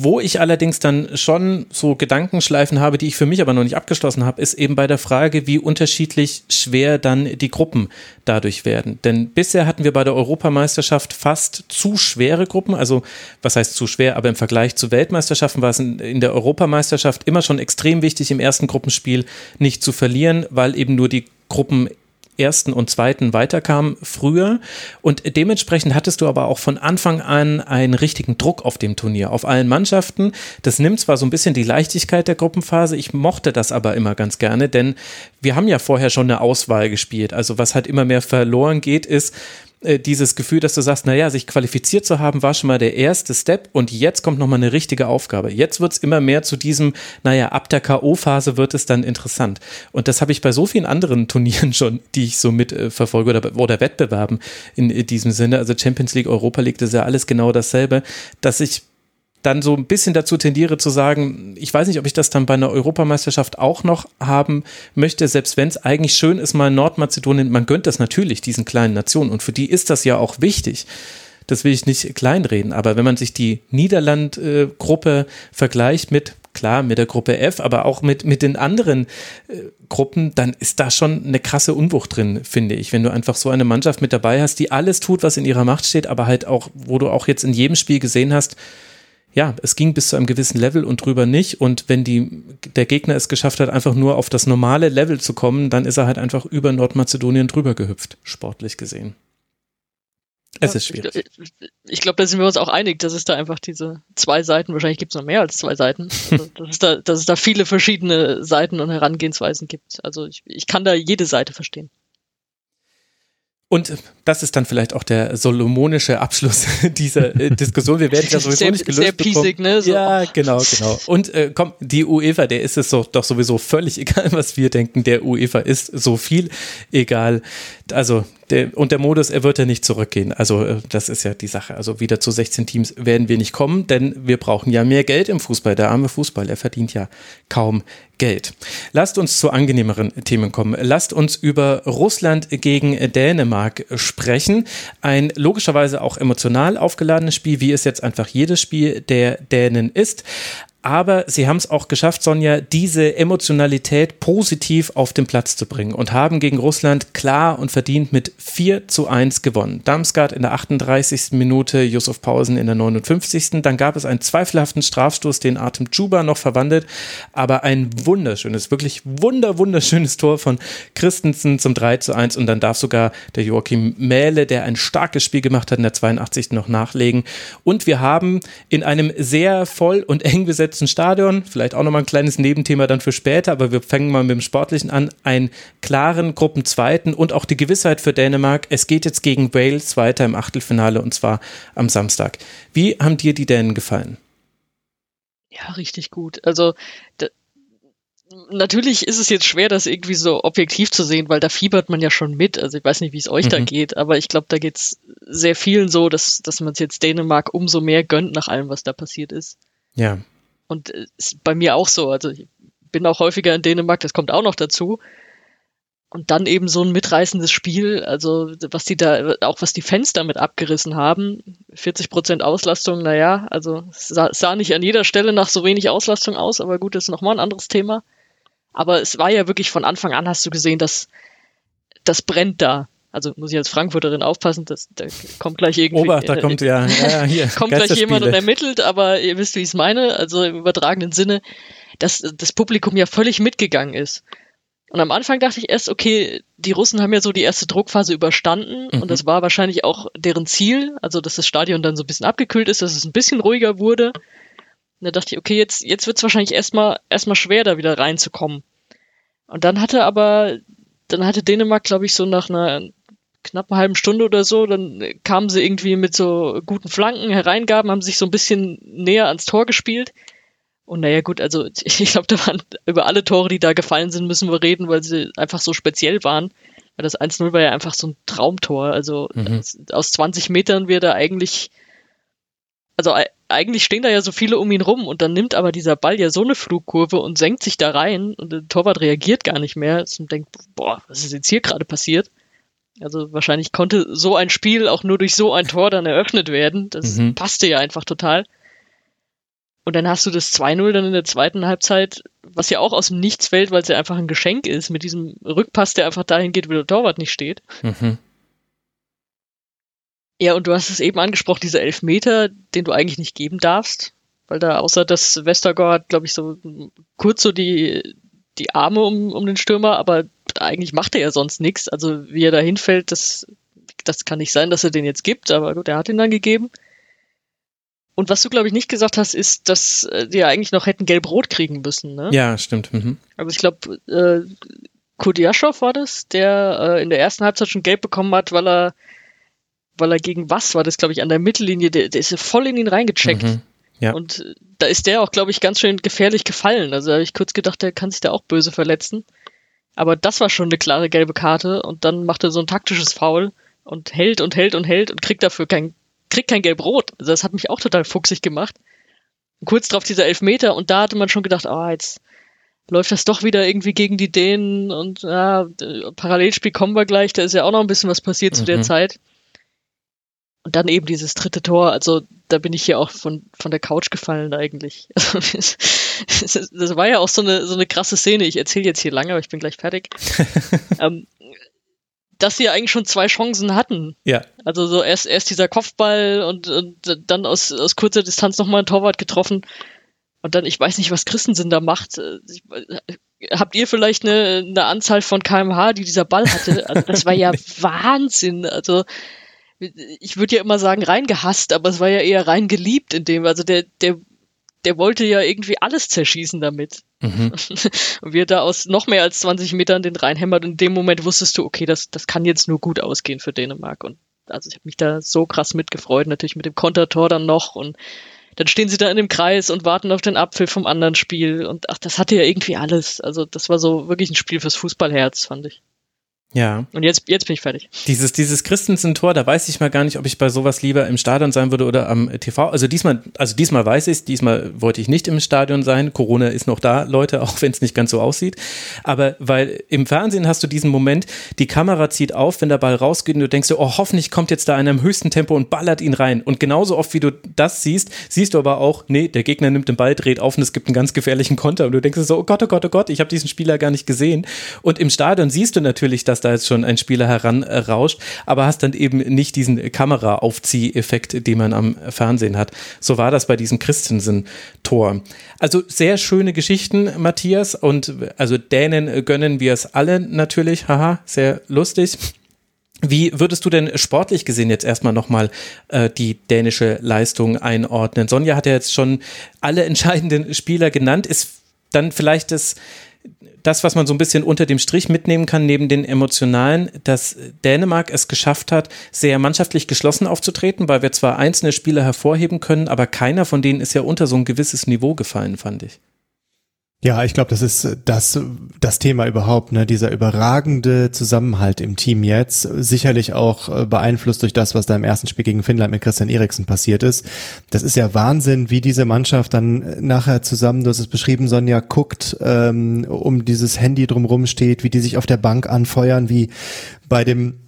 A: Wo ich allerdings dann schon so Gedankenschleifen habe, die ich für mich aber noch nicht abgeschlossen habe, ist eben bei der Frage, wie unterschiedlich schwer dann die Gruppen dadurch werden. Denn bisher hatten wir bei der Europameisterschaft fast zu schwere Gruppen. Also, was heißt zu schwer, aber im Vergleich zu Weltmeisterschaften war es in der Europameisterschaft immer schon extrem wichtig, im ersten Gruppenspiel nicht zu verlieren, weil eben nur die Gruppen ersten und zweiten weiterkam früher. Und dementsprechend hattest du aber auch von Anfang an einen richtigen Druck auf dem Turnier, auf allen Mannschaften. Das nimmt zwar so ein bisschen die Leichtigkeit der Gruppenphase, ich mochte das aber immer ganz gerne, denn wir haben ja vorher schon eine Auswahl gespielt. Also was halt immer mehr verloren geht, ist, äh, dieses Gefühl, dass du sagst, naja, sich qualifiziert zu haben, war schon mal der erste Step und jetzt kommt nochmal eine richtige Aufgabe. Jetzt wird es immer mehr zu diesem, naja, ab der K.O.-Phase wird es dann interessant. Und das habe ich bei so vielen anderen Turnieren schon, die ich so mitverfolge äh, oder, oder Wettbewerben in, in diesem Sinne. Also Champions League, Europa League, das ist ja alles genau dasselbe, dass ich dann so ein bisschen dazu tendiere zu sagen, ich weiß nicht, ob ich das dann bei einer Europameisterschaft auch noch haben möchte, selbst wenn es eigentlich schön ist, mal Nordmazedonien, man gönnt das natürlich diesen kleinen Nationen und für die ist das ja auch wichtig. Das will ich nicht kleinreden, aber wenn man sich die Niederland-Gruppe vergleicht mit, klar, mit der Gruppe F, aber auch mit, mit den anderen äh, Gruppen, dann ist da schon eine krasse Unwucht drin, finde ich. Wenn du einfach so eine Mannschaft mit dabei hast, die alles tut, was in ihrer Macht steht, aber halt auch, wo du auch jetzt in jedem Spiel gesehen hast, ja, es ging bis zu einem gewissen Level und drüber nicht. Und wenn die, der Gegner es geschafft hat, einfach nur auf das normale Level zu kommen, dann ist er halt einfach über Nordmazedonien drüber gehüpft, sportlich gesehen. Es ist schwierig.
B: Ich, ich glaube, da sind wir uns auch einig, dass es da einfach diese zwei Seiten, wahrscheinlich gibt es noch mehr als zwei Seiten, also, dass, es da, dass es da viele verschiedene Seiten und Herangehensweisen gibt. Also ich, ich kann da jede Seite verstehen.
A: Und das ist dann vielleicht auch der solomonische Abschluss dieser äh, Diskussion. Wir werden ja sowieso sehr, nicht gelöst sehr piesig, ne? So. Ja, genau, genau. Und äh, komm, die UEFA, der ist es doch, doch sowieso völlig egal, was wir denken. Der UEFA ist so viel egal. Also der, und der Modus, er wird ja nicht zurückgehen. Also äh, das ist ja die Sache. Also wieder zu 16 Teams werden wir nicht kommen, denn wir brauchen ja mehr Geld im Fußball. Der arme Fußball, er verdient ja kaum Geld. Lasst uns zu angenehmeren Themen kommen. Lasst uns über Russland gegen Dänemark sprechen. Ein logischerweise auch emotional aufgeladenes Spiel, wie es jetzt einfach jedes Spiel der Dänen ist aber sie haben es auch geschafft, Sonja, diese Emotionalität positiv auf den Platz zu bringen und haben gegen Russland klar und verdient mit 4 zu 1 gewonnen. Damsgaard in der 38. Minute, Yusuf Pausen in der 59. Dann gab es einen zweifelhaften Strafstoß, den Artem Chuba noch verwandelt, aber ein wunderschönes, wirklich wunder, wunderschönes Tor von Christensen zum 3 zu 1 und dann darf sogar der Joachim Mähle, der ein starkes Spiel gemacht hat, in der 82. noch nachlegen. Und wir haben in einem sehr voll und eng besetzten besetzten Stadion, vielleicht auch nochmal ein kleines Nebenthema dann für später, aber wir fangen mal mit dem Sportlichen an, einen klaren Gruppenzweiten und auch die Gewissheit für Dänemark, es geht jetzt gegen Wales weiter im Achtelfinale und zwar am Samstag. Wie haben dir die Dänen gefallen?
B: Ja, richtig gut. Also natürlich ist es jetzt schwer, das irgendwie so objektiv zu sehen, weil da fiebert man ja schon mit. Also ich weiß nicht, wie es euch mhm. da geht, aber ich glaube, da geht es sehr vielen so, dass, dass man es jetzt Dänemark umso mehr gönnt nach allem, was da passiert ist.
A: Ja.
B: Und ist bei mir auch so. Also ich bin auch häufiger in Dänemark, das kommt auch noch dazu. Und dann eben so ein mitreißendes Spiel, also was die da, auch was die Fans damit abgerissen haben, 40 Prozent Auslastung, naja, also sah, sah nicht an jeder Stelle nach so wenig Auslastung aus, aber gut, das ist nochmal ein anderes Thema. Aber es war ja wirklich von Anfang an, hast du gesehen, dass das brennt da also muss ich als Frankfurterin aufpassen, dass da kommt gleich irgendwie.
A: Obacht, da äh, kommt ja, ja,
B: hier, kommt gleich jemand und ermittelt, aber ihr wisst, wie ich es meine, also im übertragenen Sinne, dass das Publikum ja völlig mitgegangen ist. Und am Anfang dachte ich erst, okay, die Russen haben ja so die erste Druckphase überstanden mhm. und das war wahrscheinlich auch deren Ziel, also dass das Stadion dann so ein bisschen abgekühlt ist, dass es ein bisschen ruhiger wurde. Und da dachte ich, okay, jetzt, jetzt wird es wahrscheinlich erstmal erstmal schwer, da wieder reinzukommen. Und dann hatte aber, dann hatte Dänemark, glaube ich, so nach einer knapp eine halben Stunde oder so, dann kamen sie irgendwie mit so guten Flanken, Hereingaben, haben sich so ein bisschen näher ans Tor gespielt. Und naja, gut, also ich glaube, da waren über alle Tore, die da gefallen sind, müssen wir reden, weil sie einfach so speziell waren. Weil das 1-0 war ja einfach so ein Traumtor. Also mhm. aus 20 Metern wird er eigentlich, also eigentlich stehen da ja so viele um ihn rum und dann nimmt aber dieser Ball ja so eine Flugkurve und senkt sich da rein und der Torwart reagiert gar nicht mehr und denkt, boah, was ist jetzt hier gerade passiert? Also wahrscheinlich konnte so ein Spiel auch nur durch so ein Tor dann eröffnet werden. Das mhm. passte ja einfach total. Und dann hast du das 2-0 dann in der zweiten Halbzeit, was ja auch aus dem Nichts fällt, weil es ja einfach ein Geschenk ist, mit diesem Rückpass, der einfach dahin geht, wo der Torwart nicht steht. Mhm. Ja, und du hast es eben angesprochen, dieser Elfmeter, den du eigentlich nicht geben darfst, weil da außer dass Westergaard, glaube ich, so kurz so die, die Arme um, um den Stürmer, aber eigentlich macht er ja sonst nichts. Also wie er da hinfällt, das, das kann nicht sein, dass er den jetzt gibt, aber gut, er hat ihn dann gegeben. Und was du, glaube ich, nicht gesagt hast, ist, dass äh, die ja eigentlich noch hätten gelb-rot kriegen müssen, ne?
A: Ja, stimmt. Mhm.
B: Also ich glaube, äh, Kudiaschow war das, der äh, in der ersten Halbzeit schon gelb bekommen hat, weil er, weil er gegen was war das, glaube ich, an der Mittellinie, der, der ist voll in ihn reingecheckt. Mhm. Ja. Und äh, da ist der auch, glaube ich, ganz schön gefährlich gefallen. Also habe ich kurz gedacht, der kann sich da auch böse verletzen. Aber das war schon eine klare gelbe Karte und dann macht er so ein taktisches Foul und hält und hält und hält und kriegt dafür kein, kriegt kein Gelb-Rot. Also das hat mich auch total fuchsig gemacht. Und kurz drauf dieser Elfmeter und da hatte man schon gedacht, ah, oh, jetzt läuft das doch wieder irgendwie gegen die Dänen und ja, Parallelspiel kommen wir gleich, da ist ja auch noch ein bisschen was passiert mhm. zu der mhm. Zeit. Und dann eben dieses dritte Tor, also da bin ich hier auch von, von der Couch gefallen eigentlich. das, das war ja auch so eine, so eine krasse Szene. Ich erzähle jetzt hier lange, aber ich bin gleich fertig. ähm, dass sie ja eigentlich schon zwei Chancen hatten.
A: Ja.
B: Also so erst, erst dieser Kopfball und, und dann aus, aus kurzer Distanz nochmal ein Torwart getroffen. Und dann, ich weiß nicht, was Christensen da macht. Ich, habt ihr vielleicht eine, eine Anzahl von kmh, die dieser Ball hatte? Also das war ja Wahnsinn. Also ich würde ja immer sagen reingehasst, aber es war ja eher rein geliebt in dem. Also der, der, der wollte ja irgendwie alles zerschießen damit. Mhm. Und wir da aus noch mehr als 20 Metern den reinhämmert und in dem Moment wusstest du, okay, das, das kann jetzt nur gut ausgehen für Dänemark. Und also ich habe mich da so krass mitgefreut, natürlich mit dem Kontertor dann noch und dann stehen sie da in dem Kreis und warten auf den Apfel vom anderen Spiel und ach, das hatte ja irgendwie alles. Also das war so wirklich ein Spiel fürs Fußballherz, fand ich.
A: Ja.
B: Und jetzt, jetzt bin ich fertig.
A: Dieses, dieses Christensen-Tor, da weiß ich mal gar nicht, ob ich bei sowas lieber im Stadion sein würde oder am TV. Also diesmal, also diesmal weiß ich es, diesmal wollte ich nicht im Stadion sein. Corona ist noch da, Leute, auch wenn es nicht ganz so aussieht. Aber weil im Fernsehen hast du diesen Moment, die Kamera zieht auf, wenn der Ball rausgeht und du denkst oh, hoffentlich kommt jetzt da einer im höchsten Tempo und ballert ihn rein. Und genauso oft, wie du das siehst, siehst du aber auch, nee, der Gegner nimmt den Ball, dreht auf und es gibt einen ganz gefährlichen Konter. Und du denkst so, oh Gott, oh Gott, oh Gott, ich habe diesen Spieler gar nicht gesehen. Und im Stadion siehst du natürlich, dass da jetzt schon ein Spieler heranrauscht, aber hast dann eben nicht diesen Kameraaufzieheffekt, den man am Fernsehen hat. So war das bei diesem Christensen-Tor. Also sehr schöne Geschichten, Matthias, und also Dänen gönnen wir es alle natürlich. Haha, sehr lustig. Wie würdest du denn sportlich gesehen jetzt erstmal nochmal äh, die dänische Leistung einordnen? Sonja hat ja jetzt schon alle entscheidenden Spieler genannt. Ist dann vielleicht das das, was man so ein bisschen unter dem Strich mitnehmen kann, neben den emotionalen, dass Dänemark es geschafft hat, sehr mannschaftlich geschlossen aufzutreten, weil wir zwar einzelne Spieler hervorheben können, aber keiner von denen ist ja unter so ein gewisses Niveau gefallen, fand ich.
C: Ja, ich glaube, das ist das, das Thema überhaupt, ne? dieser überragende Zusammenhalt im Team jetzt, sicherlich auch äh, beeinflusst durch das, was da im ersten Spiel gegen Finnland mit Christian Eriksen passiert ist. Das ist ja Wahnsinn, wie diese Mannschaft dann äh, nachher zusammen, du hast es beschrieben, Sonja, guckt, ähm, um dieses Handy drumrum steht, wie die sich auf der Bank anfeuern, wie bei dem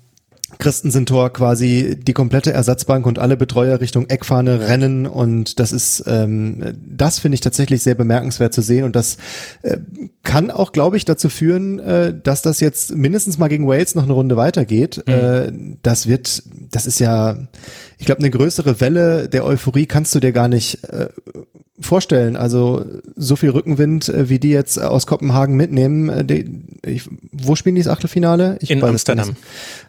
C: Christensen-Tor quasi die komplette Ersatzbank und alle Betreuer Richtung Eckfahne rennen und das ist, ähm, das finde ich tatsächlich sehr bemerkenswert zu sehen und das äh, kann auch, glaube ich, dazu führen, äh, dass das jetzt mindestens mal gegen Wales noch eine Runde weitergeht. Mhm. Äh, das wird, das ist ja, ich glaube, eine größere Welle der Euphorie kannst du dir gar nicht äh, vorstellen. Also so viel Rückenwind, äh, wie die jetzt aus Kopenhagen mitnehmen. Äh, die, ich, wo spielen die das Achtelfinale?
A: Ich In Amsterdam.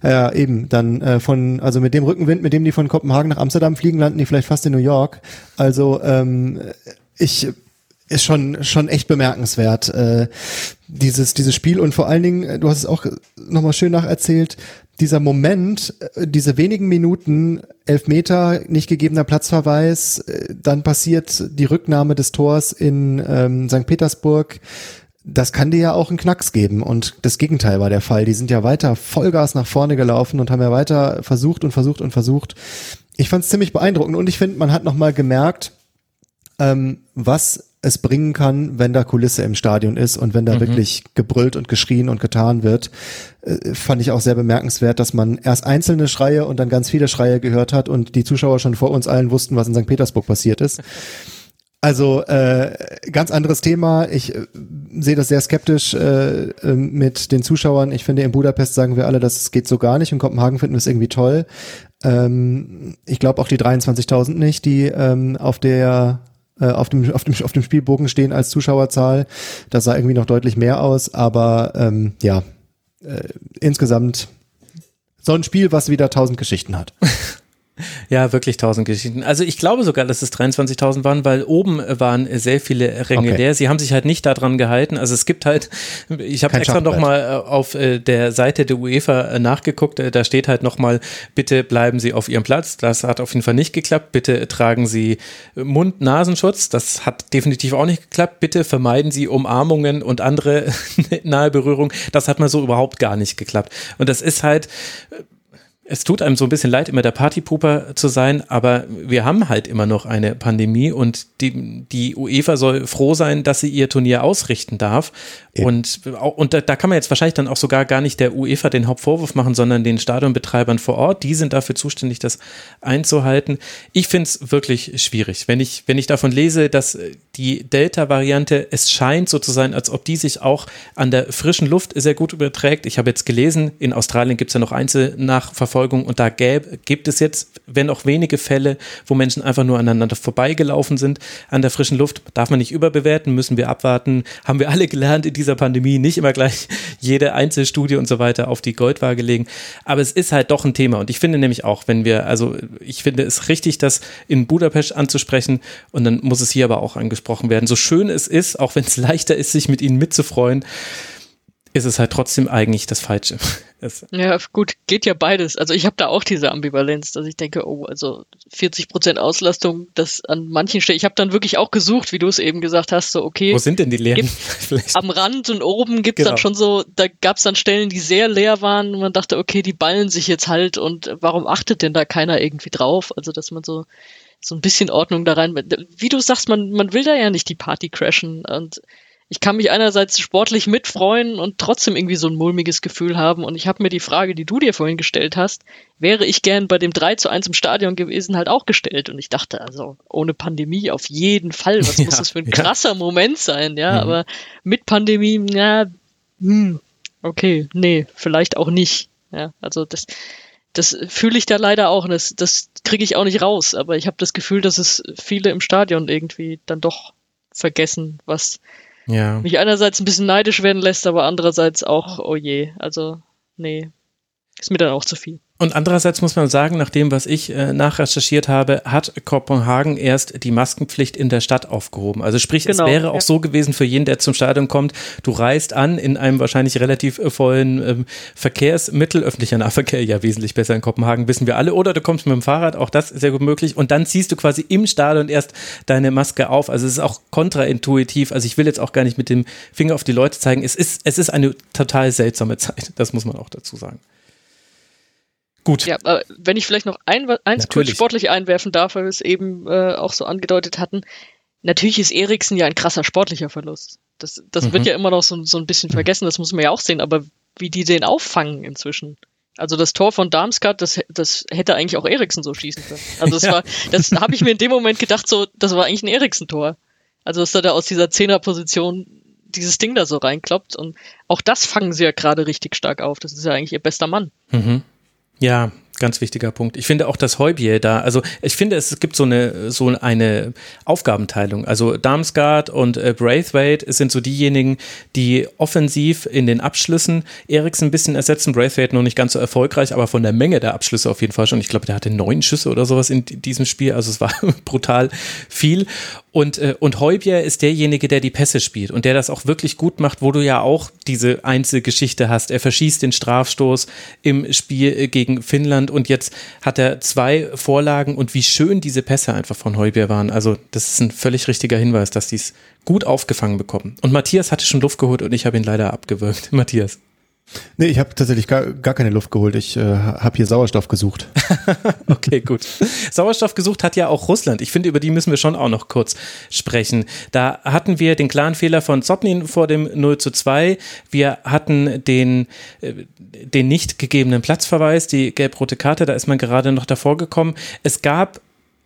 C: Ja, eben. Dann äh, von, also mit dem Rückenwind, mit dem die von Kopenhagen nach Amsterdam fliegen, landen die vielleicht fast in New York. Also ähm, ich ist schon schon echt bemerkenswert äh, dieses dieses Spiel und vor allen Dingen du hast es auch nochmal schön nacherzählt dieser Moment, äh, diese wenigen Minuten, elf Meter, nicht gegebener Platzverweis, äh, dann passiert die Rücknahme des Tors in ähm, St. Petersburg. Das kann dir ja auch einen Knacks geben. Und das Gegenteil war der Fall. Die sind ja weiter Vollgas nach vorne gelaufen und haben ja weiter versucht und versucht und versucht. Ich fand es ziemlich beeindruckend und ich finde, man hat nochmal gemerkt, ähm, was es bringen kann, wenn da Kulisse im Stadion ist und wenn da mhm. wirklich gebrüllt und geschrien und getan wird, äh, fand ich auch sehr bemerkenswert, dass man erst einzelne Schreie und dann ganz viele Schreie gehört hat und die Zuschauer schon vor uns allen wussten, was in St. Petersburg passiert ist. Also äh, ganz anderes Thema. Ich äh, sehe das sehr skeptisch äh, äh, mit den Zuschauern. Ich finde, in Budapest sagen wir alle, das geht so gar nicht. In Kopenhagen finden wir es irgendwie toll. Ähm, ich glaube auch die 23.000 nicht, die ähm, auf der auf dem, auf, dem, auf dem Spielbogen stehen als Zuschauerzahl. Das sah irgendwie noch deutlich mehr aus, aber ähm, ja, äh, insgesamt so ein Spiel, was wieder tausend Geschichten hat.
A: Ja, wirklich tausend Geschichten. Also ich glaube sogar, dass es 23.000 waren, weil oben waren sehr viele Ränge okay. leer. Sie haben sich halt nicht daran gehalten. Also es gibt halt, ich habe extra nochmal äh, auf äh, der Seite der UEFA äh, nachgeguckt, da steht halt nochmal, bitte bleiben Sie auf Ihrem Platz. Das hat auf jeden Fall nicht geklappt. Bitte tragen Sie Mund-Nasenschutz. Das hat definitiv auch nicht geklappt. Bitte vermeiden Sie Umarmungen und andere nahe Berührung. Das hat mal so überhaupt gar nicht geklappt. Und das ist halt es tut einem so ein bisschen leid, immer der Partypooper zu sein, aber wir haben halt immer noch eine Pandemie und die, die UEFA soll froh sein, dass sie ihr Turnier ausrichten darf. Eben. Und, und da, da, kann man jetzt wahrscheinlich dann auch sogar gar nicht der UEFA den Hauptvorwurf machen, sondern den Stadionbetreibern vor Ort. Die sind dafür zuständig, das einzuhalten. Ich finde es wirklich schwierig. Wenn ich, wenn ich davon lese, dass die Delta-Variante, es scheint so zu sein, als ob die sich auch an der frischen Luft sehr gut überträgt. Ich habe jetzt gelesen, in Australien gibt es ja noch Einzelnachverfolgung und da gäb, gibt es jetzt, wenn auch wenige Fälle, wo Menschen einfach nur aneinander vorbeigelaufen sind an der frischen Luft. Darf man nicht überbewerten, müssen wir abwarten. Haben wir alle gelernt in dieser Pandemie, nicht immer gleich jede Einzelstudie und so weiter auf die Goldwaage legen. Aber es ist halt doch ein Thema und ich finde nämlich auch, wenn wir, also ich finde es richtig, das in Budapest anzusprechen und dann muss es hier aber auch angesprochen werden. So schön es ist, auch wenn es leichter ist, sich mit ihnen mitzufreuen, ist es halt trotzdem eigentlich das Falsche.
B: ja, gut, geht ja beides. Also ich habe da auch diese Ambivalenz, dass ich denke, oh, also 40 Prozent Auslastung, das an manchen Stellen, ich habe dann wirklich auch gesucht, wie du es eben gesagt hast, so okay.
A: Wo sind denn die leeren?
B: am Rand und oben gibt's genau. dann schon so, da gab's dann Stellen, die sehr leer waren und man dachte, okay, die ballen sich jetzt halt und warum achtet denn da keiner irgendwie drauf? Also dass man so so ein bisschen Ordnung da rein. Wie du sagst, man, man will da ja nicht die Party crashen und ich kann mich einerseits sportlich mitfreuen und trotzdem irgendwie so ein mulmiges Gefühl haben. Und ich habe mir die Frage, die du dir vorhin gestellt hast, wäre ich gern bei dem 3 zu 1 im Stadion gewesen, halt auch gestellt. Und ich dachte, also ohne Pandemie auf jeden Fall. Was ja, muss das für ein krasser ja. Moment sein, ja? Mhm. Aber mit Pandemie, ja, hm, okay, nee, vielleicht auch nicht. Ja, also das, das fühle ich da leider auch. Und das, das kriege ich auch nicht raus. Aber ich habe das Gefühl, dass es viele im Stadion irgendwie dann doch vergessen, was ja. mich einerseits ein bisschen neidisch werden lässt, aber andererseits auch, oh je, also nee, ist mir dann auch zu viel.
A: Und andererseits muss man sagen, nach dem, was ich äh, nachrecherchiert habe, hat Kopenhagen erst die Maskenpflicht in der Stadt aufgehoben. Also sprich, genau, es wäre ja. auch so gewesen für jeden, der zum Stadion kommt, du reist an in einem wahrscheinlich relativ äh, vollen ähm, Verkehrsmittel, öffentlicher Nahverkehr, ja wesentlich besser in Kopenhagen, wissen wir alle, oder du kommst mit dem Fahrrad, auch das ist sehr gut möglich, und dann ziehst du quasi im Stadion erst deine Maske auf. Also es ist auch kontraintuitiv, also ich will jetzt auch gar nicht mit dem Finger auf die Leute zeigen, es ist, es ist eine total seltsame Zeit, das muss man auch dazu sagen.
B: Gut. Ja, aber wenn ich vielleicht noch ein, eins kurz sportlich einwerfen darf, weil wir es eben äh, auch so angedeutet hatten. Natürlich ist Eriksen ja ein krasser sportlicher Verlust. Das, das mhm. wird ja immer noch so, so ein bisschen vergessen, das muss man ja auch sehen, aber wie die den auffangen inzwischen. Also das Tor von Darmstadt, das, das hätte eigentlich auch Eriksen so schießen können. Also das ja. war, das habe ich mir in dem Moment gedacht, so, das war eigentlich ein Eriksen-Tor. Also dass er da aus dieser Zehnerposition dieses Ding da so reinkloppt und auch das fangen sie ja gerade richtig stark auf. Das ist ja eigentlich ihr bester Mann.
A: Mhm. Ja, ganz wichtiger Punkt. Ich finde auch das Heubier da, also ich finde, es gibt so eine, so eine Aufgabenteilung. Also Darmstadt und äh, Braithwaite sind so diejenigen, die offensiv in den Abschlüssen Eriksen ein bisschen ersetzen. Braithwaite noch nicht ganz so erfolgreich, aber von der Menge der Abschlüsse auf jeden Fall schon. Ich glaube, der hatte neun Schüsse oder sowas in diesem Spiel. Also es war brutal viel. Und, äh, und Heubier ist derjenige, der die Pässe spielt und der das auch wirklich gut macht, wo du ja auch diese Einzelgeschichte hast. Er verschießt den Strafstoß im Spiel äh, gegen Finnland und jetzt hat er zwei Vorlagen und wie schön diese Pässe einfach von Heubier waren. Also das ist ein völlig richtiger Hinweis, dass die es gut aufgefangen bekommen. Und Matthias hatte schon Luft geholt und ich habe ihn leider abgewürgt. Matthias.
C: Nee, ich habe tatsächlich gar, gar keine Luft geholt. Ich äh, habe hier Sauerstoff gesucht.
A: okay, gut. Sauerstoff gesucht hat ja auch Russland. Ich finde, über die müssen wir schon auch noch kurz sprechen. Da hatten wir den klaren Fehler von Zopnin vor dem 0 zu 2. Wir hatten den, äh, den nicht gegebenen Platzverweis, die gelb-rote Karte, da ist man gerade noch davor gekommen. Es gab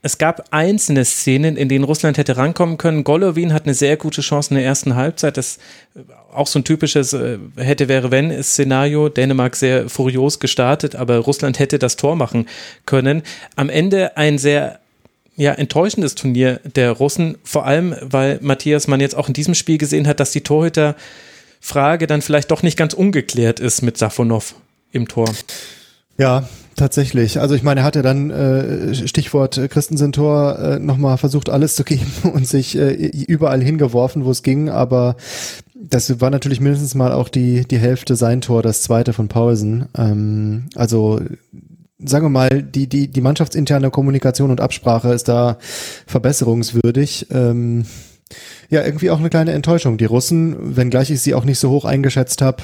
A: es gab einzelne Szenen, in denen Russland hätte rankommen können. Golovin hat eine sehr gute Chance in der ersten Halbzeit. Das äh, auch so ein typisches äh, hätte wäre wenn Szenario. Dänemark sehr furios gestartet, aber Russland hätte das Tor machen können. Am Ende ein sehr ja, enttäuschendes Turnier der Russen, vor allem, weil Matthias man jetzt auch in diesem Spiel gesehen hat, dass die Torhüterfrage dann vielleicht doch nicht ganz ungeklärt ist mit Safonov im Tor.
C: Ja, Tatsächlich. Also ich meine, er hat ja dann äh, Stichwort Christensen-Tor äh, nochmal versucht, alles zu geben und sich äh, überall hingeworfen, wo es ging, aber das war natürlich mindestens mal auch die, die Hälfte sein Tor, das zweite von Paulsen. Ähm, also sagen wir mal, die, die, die mannschaftsinterne Kommunikation und Absprache ist da verbesserungswürdig. Ähm, ja, irgendwie auch eine kleine Enttäuschung. Die Russen, wenngleich ich sie auch nicht so hoch eingeschätzt habe,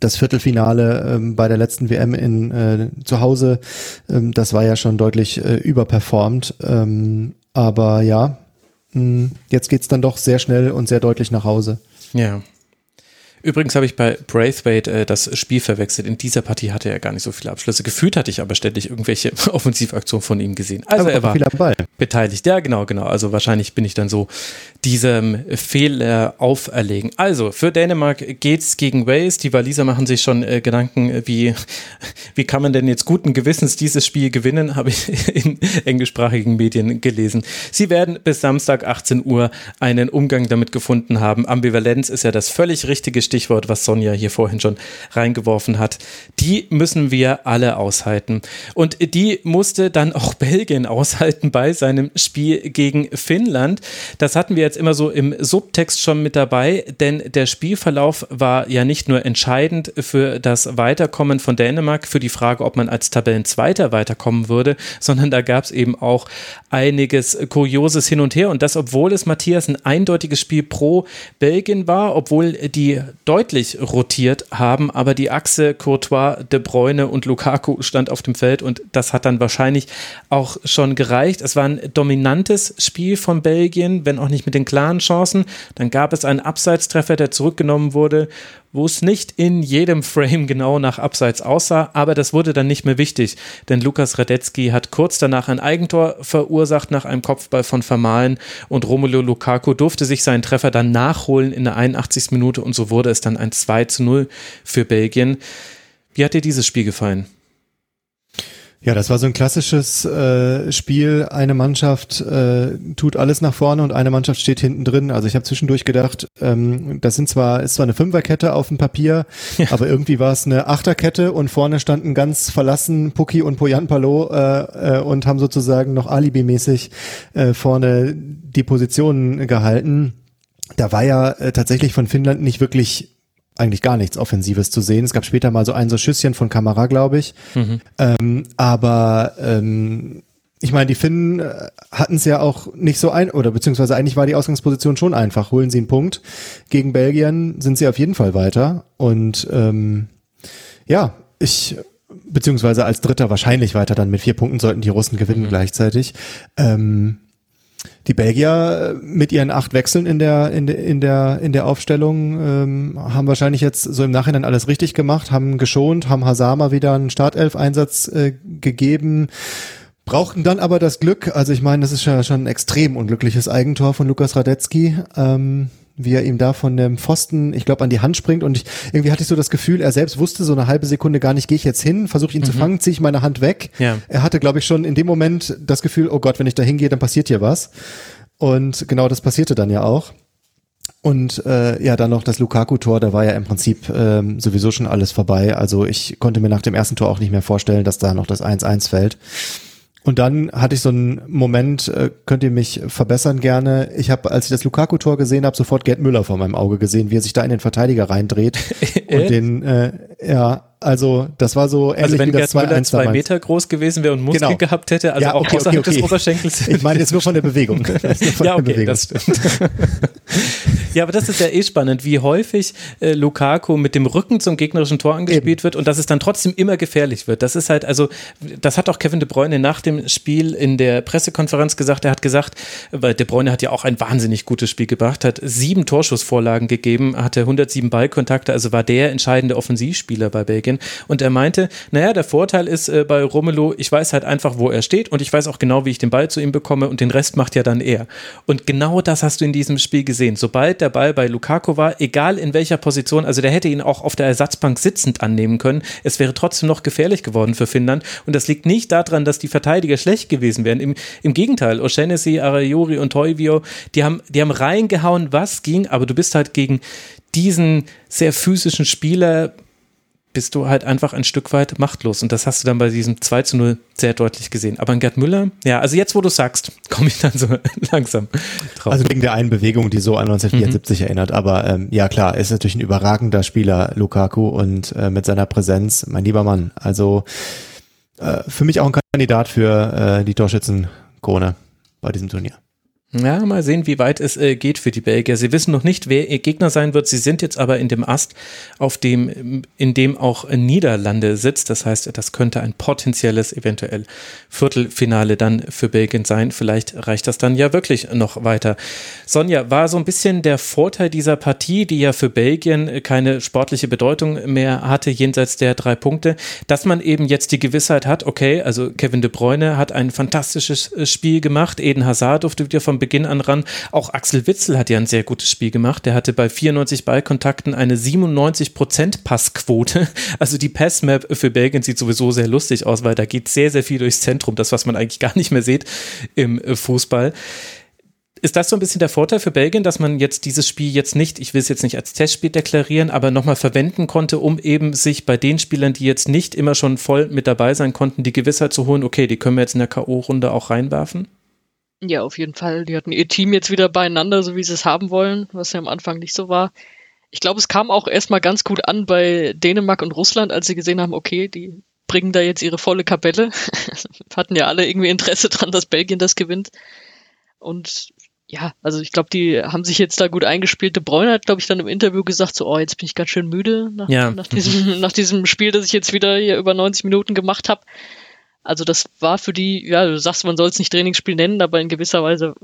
C: das Viertelfinale ähm, bei der letzten WM in äh, zu Hause, ähm, das war ja schon deutlich äh, überperformt. Ähm, aber ja, mh, hm, jetzt geht's dann doch sehr schnell und sehr deutlich nach Hause.
A: Ja. Übrigens habe ich bei Braithwaite äh, das Spiel verwechselt. In dieser Partie hatte er gar nicht so viele Abschlüsse. Gefühlt hatte ich aber ständig irgendwelche Offensivaktionen von ihm gesehen. Also aber er war beteiligt. Ja, genau, genau. Also wahrscheinlich bin ich dann so diesem Fehler auferlegen. Also für Dänemark geht's gegen Wales. Die Waliser machen sich schon äh, Gedanken, wie, wie kann man denn jetzt guten Gewissens dieses Spiel gewinnen, habe ich in englischsprachigen Medien gelesen. Sie werden bis Samstag 18 Uhr einen Umgang damit gefunden haben. Ambivalenz ist ja das völlig richtige Stichwort, was Sonja hier vorhin schon reingeworfen hat. Die müssen wir alle aushalten. Und die musste dann auch Belgien aushalten bei seinem Spiel gegen Finnland. Das hatten wir jetzt immer so im Subtext schon mit dabei, denn der Spielverlauf war ja nicht nur entscheidend für das Weiterkommen von Dänemark, für die Frage, ob man als Tabellenzweiter weiterkommen würde, sondern da gab es eben auch einiges Kurioses hin und her. Und das, obwohl es Matthias ein eindeutiges Spiel pro Belgien war, obwohl die deutlich rotiert haben, aber die Achse Courtois, De Bruyne und Lukaku stand auf dem Feld und das hat dann wahrscheinlich auch schon gereicht. Es war ein dominantes Spiel von Belgien, wenn auch nicht mit den klaren Chancen. Dann gab es einen Abseitstreffer, der zurückgenommen wurde wo es nicht in jedem Frame genau nach Abseits aussah, aber das wurde dann nicht mehr wichtig, denn Lukas Radetzky hat kurz danach ein Eigentor verursacht nach einem Kopfball von Vermalen und Romelu Lukaku durfte sich seinen Treffer dann nachholen in der 81. Minute und so wurde es dann ein 2 zu 0 für Belgien. Wie hat dir dieses Spiel gefallen?
C: Ja, das war so ein klassisches äh, Spiel. Eine Mannschaft äh, tut alles nach vorne und eine Mannschaft steht hinten drin. Also ich habe zwischendurch gedacht, ähm, das sind zwar ist zwar eine Fünferkette auf dem Papier, ja. aber irgendwie war es eine Achterkette und vorne standen ganz verlassen Puki und Poyan Palo äh, äh, und haben sozusagen noch alibimäßig äh, vorne die Positionen gehalten. Da war ja äh, tatsächlich von Finnland nicht wirklich eigentlich gar nichts Offensives zu sehen. Es gab später mal so ein so Schüsschen von Kamera, glaube ich. Mhm. Ähm, aber ähm, ich meine, die Finnen äh, hatten es ja auch nicht so ein, oder beziehungsweise eigentlich war die Ausgangsposition schon einfach. Holen sie einen Punkt. Gegen Belgien sind sie auf jeden Fall weiter. Und ähm, ja, ich beziehungsweise als Dritter wahrscheinlich weiter dann mit vier Punkten sollten die Russen gewinnen mhm. gleichzeitig. Ähm, die Belgier äh, mit ihren acht Wechseln in der, in der, in der, in der Aufstellung ähm, haben wahrscheinlich jetzt so im Nachhinein alles richtig gemacht, haben geschont, haben Hasama wieder einen Startelf-Einsatz äh, gegeben, brauchten dann aber das Glück, also ich meine, das ist ja schon ein extrem unglückliches Eigentor von Lukas Radetzky. Ähm, wie er ihm da von dem Pfosten, ich glaube, an die Hand springt. Und ich, irgendwie hatte ich so das Gefühl, er selbst wusste so eine halbe Sekunde gar nicht, gehe ich jetzt hin, versuche ihn mhm. zu fangen, ziehe ich meine Hand weg. Ja. Er hatte, glaube ich, schon in dem Moment das Gefühl, oh Gott, wenn ich da hingehe, dann passiert hier was. Und genau das passierte dann ja auch. Und äh, ja, dann noch das Lukaku-Tor, da war ja im Prinzip ähm, sowieso schon alles vorbei. Also ich konnte mir nach dem ersten Tor auch nicht mehr vorstellen, dass da noch das 1-1 fällt. Und dann hatte ich so einen Moment, äh, könnt ihr mich verbessern gerne. Ich habe, als ich das Lukaku-Tor gesehen habe, sofort Gerd Müller vor meinem Auge gesehen, wie er sich da in den Verteidiger reindreht und den, äh, ja, also das war so
A: ähnlich also wenn wie das Gerd Müller zwei Meter groß gewesen wäre und Muskeln genau. gehabt hätte, also ja, auch okay, außerhalb okay, okay. des Oberschenkels.
C: Ich meine jetzt nur von der Bewegung.
A: Von ja, okay, das stimmt. ja, aber das ist ja eh spannend, wie häufig äh, Lukaku mit dem Rücken zum gegnerischen Tor angespielt Eben. wird und dass es dann trotzdem immer gefährlich wird. Das ist halt, also das hat auch Kevin De Bruyne nach dem Spiel in der Pressekonferenz gesagt. Er hat gesagt, weil De Bruyne hat ja auch ein wahnsinnig gutes Spiel gebracht, hat sieben Torschussvorlagen gegeben, hatte 107 Ballkontakte, also war der entscheidende Offensivspieler bei Belgien. Und er meinte, naja, der Vorteil ist äh, bei Romelu, ich weiß halt einfach, wo er steht und ich weiß auch genau, wie ich den Ball zu ihm bekomme und den Rest macht ja dann er. Und genau das hast du in diesem Spiel gesehen. Sobald der Ball bei Lukaku war, egal in welcher Position, also der hätte ihn auch auf der Ersatzbank sitzend annehmen können, es wäre trotzdem noch gefährlich geworden für Finnland. Und das liegt nicht daran, dass die Verteidiger schlecht gewesen wären. Im, im Gegenteil, O'Shannessy, Arayori und Toivio, die haben, die haben reingehauen, was ging, aber du bist halt gegen diesen sehr physischen Spieler bist du halt einfach ein Stück weit machtlos. Und das hast du dann bei diesem 2 zu 0 sehr deutlich gesehen. Aber in Gerd Müller, ja, also jetzt, wo du sagst, komme ich dann so langsam
C: drauf. Also wegen der einen Bewegung, die so an 1974 mhm. erinnert. Aber ähm, ja, klar, ist natürlich ein überragender Spieler, Lukaku, und äh, mit seiner Präsenz, mein lieber Mann. Also äh, für mich auch ein Kandidat für äh, die Torschützenkrone bei diesem Turnier.
A: Ja, mal sehen, wie weit es äh, geht für die Belgier. Sie wissen noch nicht, wer ihr Gegner sein wird. Sie sind jetzt aber in dem Ast, auf dem, in dem auch Niederlande sitzt. Das heißt, das könnte ein potenzielles, eventuell Viertelfinale dann für Belgien sein. Vielleicht reicht das dann ja wirklich noch weiter. Sonja, war so ein bisschen der Vorteil dieser Partie, die ja für Belgien keine sportliche Bedeutung mehr hatte, jenseits der drei Punkte, dass man eben jetzt die Gewissheit hat, okay, also Kevin de Bruyne hat ein fantastisches äh, Spiel gemacht. Eden Hazard durfte wieder vom Beginn an ran. Auch Axel Witzel hat ja ein sehr gutes Spiel gemacht. Der hatte bei 94 Ballkontakten eine 97% Passquote. Also die Passmap für Belgien sieht sowieso sehr lustig aus, weil da geht sehr, sehr viel durchs Zentrum. Das, was man eigentlich gar nicht mehr sieht im äh, Fußball. Ist das so ein bisschen der Vorteil für Belgien, dass man jetzt dieses Spiel jetzt nicht, ich will es jetzt nicht als Testspiel deklarieren, aber nochmal verwenden konnte, um eben sich bei den Spielern, die jetzt nicht immer schon voll mit dabei sein konnten, die Gewissheit zu holen, okay, die können wir jetzt in der K.O.-Runde auch reinwerfen?
B: Ja, auf jeden Fall. Die hatten ihr Team jetzt wieder beieinander, so wie sie es haben wollen, was ja am Anfang nicht so war. Ich glaube, es kam auch erstmal ganz gut an bei Dänemark und Russland, als sie gesehen haben, okay, die bringen da jetzt ihre volle Kapelle. hatten ja alle irgendwie Interesse dran, dass Belgien das gewinnt. Und ja, also ich glaube, die haben sich jetzt da gut eingespielt. De Bruyne hat, glaube ich, dann im Interview gesagt, so, oh, jetzt bin ich ganz schön müde nach, ja. nach, diesem, nach diesem Spiel, das ich jetzt wieder hier über 90 Minuten gemacht habe. Also das war für die, ja, du sagst, man soll es nicht Trainingsspiel nennen, aber in gewisser Weise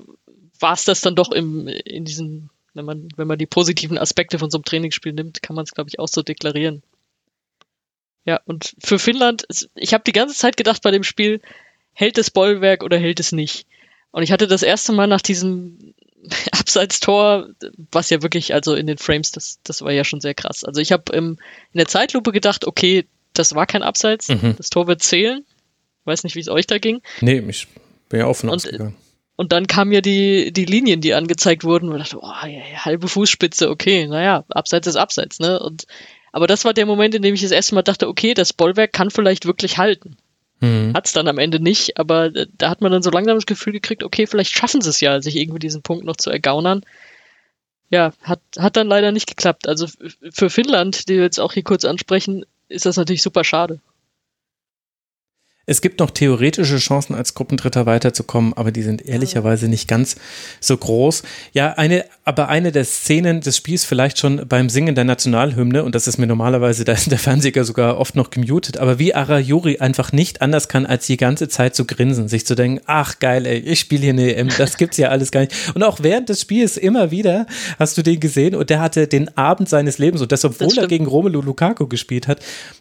B: war es das dann doch im, in diesen, wenn man, wenn man die positiven Aspekte von so einem Trainingsspiel nimmt, kann man es, glaube ich, auch so deklarieren. Ja, und für Finnland, ich habe die ganze Zeit gedacht bei dem Spiel, hält es Bollwerk oder hält es nicht? Und ich hatte das erste Mal nach diesem Abseits-Tor, was ja wirklich, also in den Frames, das, das war ja schon sehr krass. Also ich habe in der Zeitlupe gedacht, okay, das war kein Abseits, mhm. das Tor wird zählen. Weiß nicht, wie es euch da ging.
A: Nee, ich bin ja offen und,
B: ausgegangen. Und dann kamen ja die, die Linien, die angezeigt wurden, und ich dachte, oh, halbe Fußspitze, okay, naja, Abseits ist Abseits, ne? Und, aber das war der Moment, in dem ich das erste Mal dachte, okay, das Bollwerk kann vielleicht wirklich halten. Mhm. Hat es dann am Ende nicht, aber da hat man dann so langsam das Gefühl gekriegt, okay, vielleicht schaffen sie es ja, sich irgendwie diesen Punkt noch zu ergaunern. Ja, hat, hat dann leider nicht geklappt. Also für Finnland, die wir jetzt auch hier kurz ansprechen, ist das natürlich super schade.
A: Es gibt noch theoretische Chancen, als Gruppendritter weiterzukommen, aber die sind ehrlicherweise nicht ganz so groß. Ja, eine, aber eine der Szenen des Spiels vielleicht schon beim Singen der Nationalhymne, und das ist mir normalerweise, da ist der Fernseher sogar oft noch gemutet, aber wie Arayuri einfach nicht anders kann, als die ganze Zeit zu grinsen, sich zu denken, ach geil, ey, ich spiele hier eine EM, das gibt's ja alles gar nicht. Und auch während des Spiels immer wieder hast du den gesehen und der hatte den Abend seines Lebens und das, obwohl das er gegen Romelu Lukaku gespielt hat.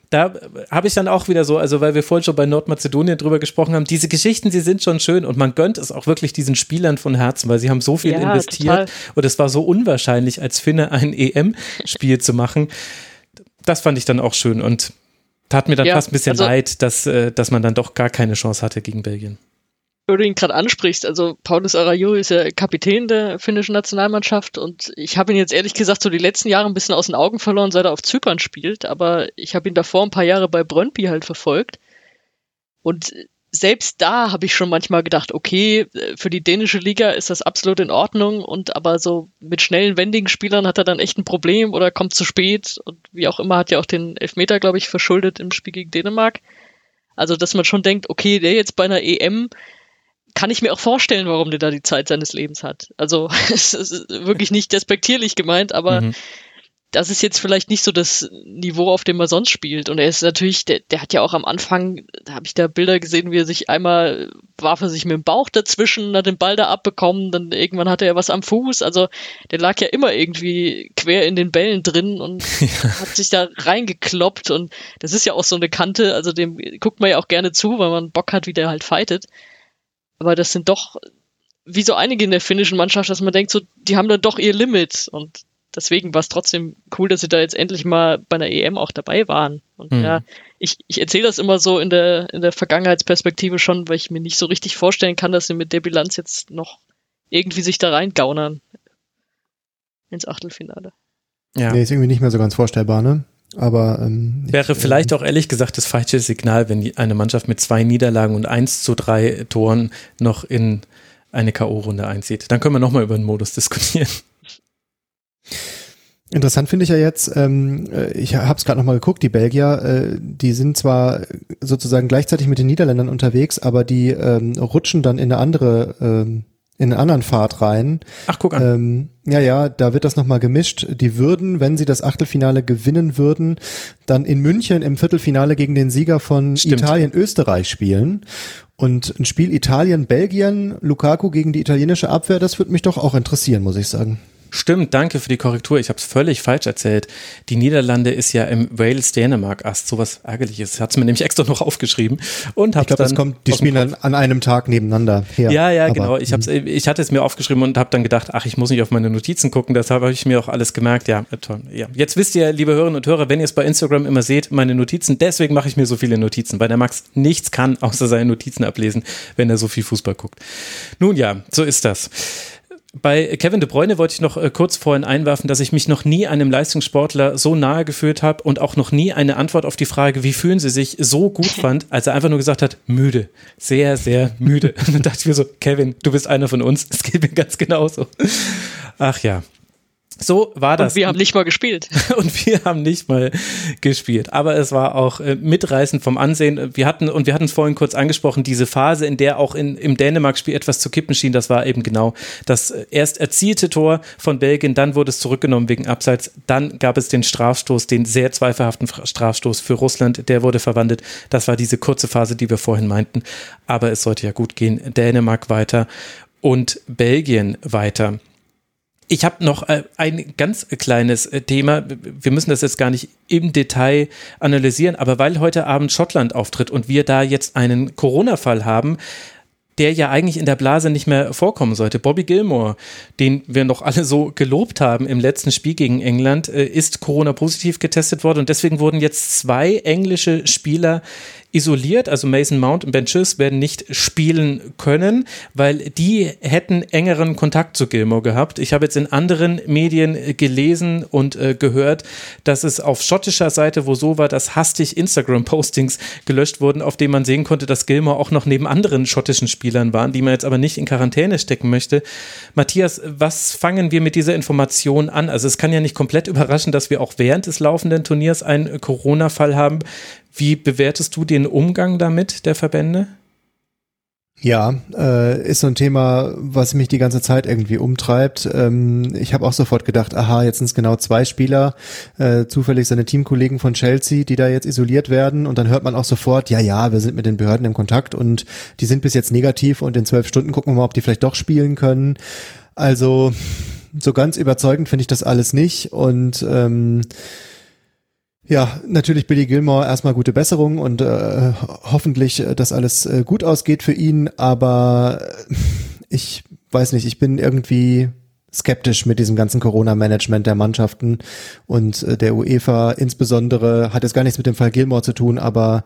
A: Da habe ich dann auch wieder so, also weil wir vorhin schon bei Nordmann Nordmazedonien drüber gesprochen haben, diese Geschichten, sie sind schon schön und man gönnt es auch wirklich diesen Spielern von Herzen, weil sie haben so viel ja, investiert total. und es war so unwahrscheinlich, als Finne ein EM-Spiel zu machen. Das fand ich dann auch schön und tat mir dann ja, fast ein bisschen also, leid, dass, äh, dass man dann doch gar keine Chance hatte gegen Belgien
B: weil du ihn gerade ansprichst, also Paulus Arayuri ist ja Kapitän der finnischen Nationalmannschaft und ich habe ihn jetzt ehrlich gesagt so die letzten Jahre ein bisschen aus den Augen verloren, seit er auf Zypern spielt, aber ich habe ihn davor ein paar Jahre bei Brøndby halt verfolgt und selbst da habe ich schon manchmal gedacht, okay, für die dänische Liga ist das absolut in Ordnung und aber so mit schnellen, wendigen Spielern hat er dann echt ein Problem oder kommt zu spät und wie auch immer hat ja auch den Elfmeter, glaube ich, verschuldet im Spiel gegen Dänemark. Also, dass man schon denkt, okay, der jetzt bei einer EM kann ich mir auch vorstellen, warum der da die Zeit seines Lebens hat. Also, es ist wirklich nicht despektierlich gemeint, aber mhm das ist jetzt vielleicht nicht so das Niveau, auf dem er sonst spielt. Und er ist natürlich, der, der hat ja auch am Anfang, da habe ich da Bilder gesehen, wie er sich einmal warf er sich mit dem Bauch dazwischen, hat den Ball da abbekommen, dann irgendwann hatte er was am Fuß. Also der lag ja immer irgendwie quer in den Bällen drin und ja. hat sich da reingekloppt. Und das ist ja auch so eine Kante, also dem guckt man ja auch gerne zu, weil man Bock hat, wie der halt fightet. Aber das sind doch wie so einige in der finnischen Mannschaft, dass man denkt, so, die haben dann doch ihr Limit. Und deswegen war es trotzdem cool, dass sie da jetzt endlich mal bei einer EM auch dabei waren. Und mhm. ja, ich, ich erzähle das immer so in der, in der Vergangenheitsperspektive schon, weil ich mir nicht so richtig vorstellen kann, dass sie mit der Bilanz jetzt noch irgendwie sich da reingaunern ins Achtelfinale.
C: Ja. Nee, ist irgendwie nicht mehr so ganz vorstellbar, ne? Aber ähm,
A: wäre ich, vielleicht äh, auch ehrlich gesagt das falsche Signal, wenn eine Mannschaft mit zwei Niederlagen und eins zu drei Toren noch in eine K.O.-Runde einzieht. Dann können wir nochmal über den Modus diskutieren.
C: Interessant finde ich ja jetzt, ähm, äh, ich habe es gerade nochmal geguckt, die Belgier, äh, die sind zwar sozusagen gleichzeitig mit den Niederländern unterwegs, aber die ähm, rutschen dann in eine andere ähm, in einen anderen Pfad rein.
A: Ach, guck an.
C: Ähm, ja, ja, da wird das nochmal gemischt. Die würden, wenn sie das Achtelfinale gewinnen würden, dann in München im Viertelfinale gegen den Sieger von Italien-Österreich spielen. Und ein Spiel Italien-Belgien, Lukaku gegen die italienische Abwehr, das würde mich doch auch interessieren, muss ich sagen.
A: Stimmt, danke für die Korrektur. Ich habe es völlig falsch erzählt. Die Niederlande ist ja im Wales-Dänemark-Ast. Sowas ärgerliches. Hat es mir nämlich extra noch aufgeschrieben. Und
C: ich glaube, das kommt, die spielen an einem Tag nebeneinander
A: her. Ja, ja, Aber, genau. Ich, hab's, hm. ich hatte es mir aufgeschrieben und habe dann gedacht, ach, ich muss nicht auf meine Notizen gucken. Deshalb habe ich mir auch alles gemerkt. Ja, äh, toll. Ja. Jetzt wisst ihr, liebe Hörerinnen und Hörer, wenn ihr es bei Instagram immer seht, meine Notizen. Deswegen mache ich mir so viele Notizen, weil der Max nichts kann, außer seine Notizen ablesen, wenn er so viel Fußball guckt. Nun ja, so ist das. Bei Kevin de Bruyne wollte ich noch äh, kurz vorhin einwerfen, dass ich mich noch nie einem Leistungssportler so nahe geführt habe und auch noch nie eine Antwort auf die Frage, wie fühlen sie sich, so gut fand, als er einfach nur gesagt hat, müde. Sehr, sehr müde. Und dann dachte ich mir so, Kevin, du bist einer von uns. Es geht mir ganz genauso. Ach ja. So war das.
B: Und wir haben nicht mal gespielt.
A: und wir haben nicht mal gespielt. Aber es war auch äh, mitreißend vom Ansehen. Wir hatten, und wir hatten es vorhin kurz angesprochen, diese Phase, in der auch in, im Dänemark-Spiel etwas zu kippen schien, das war eben genau das äh, erst erzielte Tor von Belgien, dann wurde es zurückgenommen wegen Abseits, dann gab es den Strafstoß, den sehr zweifelhaften Strafstoß für Russland, der wurde verwandelt. Das war diese kurze Phase, die wir vorhin meinten. Aber es sollte ja gut gehen. Dänemark weiter und Belgien weiter. Ich habe noch äh, ein ganz kleines äh, Thema. Wir müssen das jetzt gar nicht im Detail analysieren, aber weil heute Abend Schottland auftritt und wir da jetzt einen Corona-Fall haben, der ja eigentlich in der Blase nicht mehr vorkommen sollte. Bobby Gilmore, den wir noch alle so gelobt haben im letzten Spiel gegen England, äh, ist Corona-positiv getestet worden und deswegen wurden jetzt zwei englische Spieler isoliert, also Mason Mount und Ben Chills werden nicht spielen können, weil die hätten engeren Kontakt zu Gilmore gehabt. Ich habe jetzt in anderen Medien gelesen und äh, gehört, dass es auf schottischer Seite, wo so war, dass hastig Instagram-Postings gelöscht wurden, auf denen man sehen konnte, dass Gilmore auch noch neben anderen schottischen Spielern waren, die man jetzt aber nicht in Quarantäne stecken möchte. Matthias, was fangen wir mit dieser Information an? Also es kann ja nicht komplett überraschen, dass wir auch während des laufenden Turniers einen Corona-Fall haben. Wie bewertest du den Umgang damit der Verbände?
C: Ja, äh, ist so ein Thema, was mich die ganze Zeit irgendwie umtreibt. Ähm, ich habe auch sofort gedacht, aha, jetzt sind es genau zwei Spieler, äh, zufällig seine Teamkollegen von Chelsea, die da jetzt isoliert werden. Und dann hört man auch sofort, ja, ja, wir sind mit den Behörden im Kontakt und die sind bis jetzt negativ und in zwölf Stunden gucken wir mal, ob die vielleicht doch spielen können. Also so ganz überzeugend finde ich das alles nicht. Und ähm, ja, natürlich Billy Gilmore erstmal gute Besserung und äh, hoffentlich, äh, dass alles äh, gut ausgeht für ihn, aber äh, ich weiß nicht, ich bin irgendwie skeptisch mit diesem ganzen Corona-Management der Mannschaften und äh, der UEFA insbesondere hat jetzt gar nichts mit dem Fall Gilmore zu tun, aber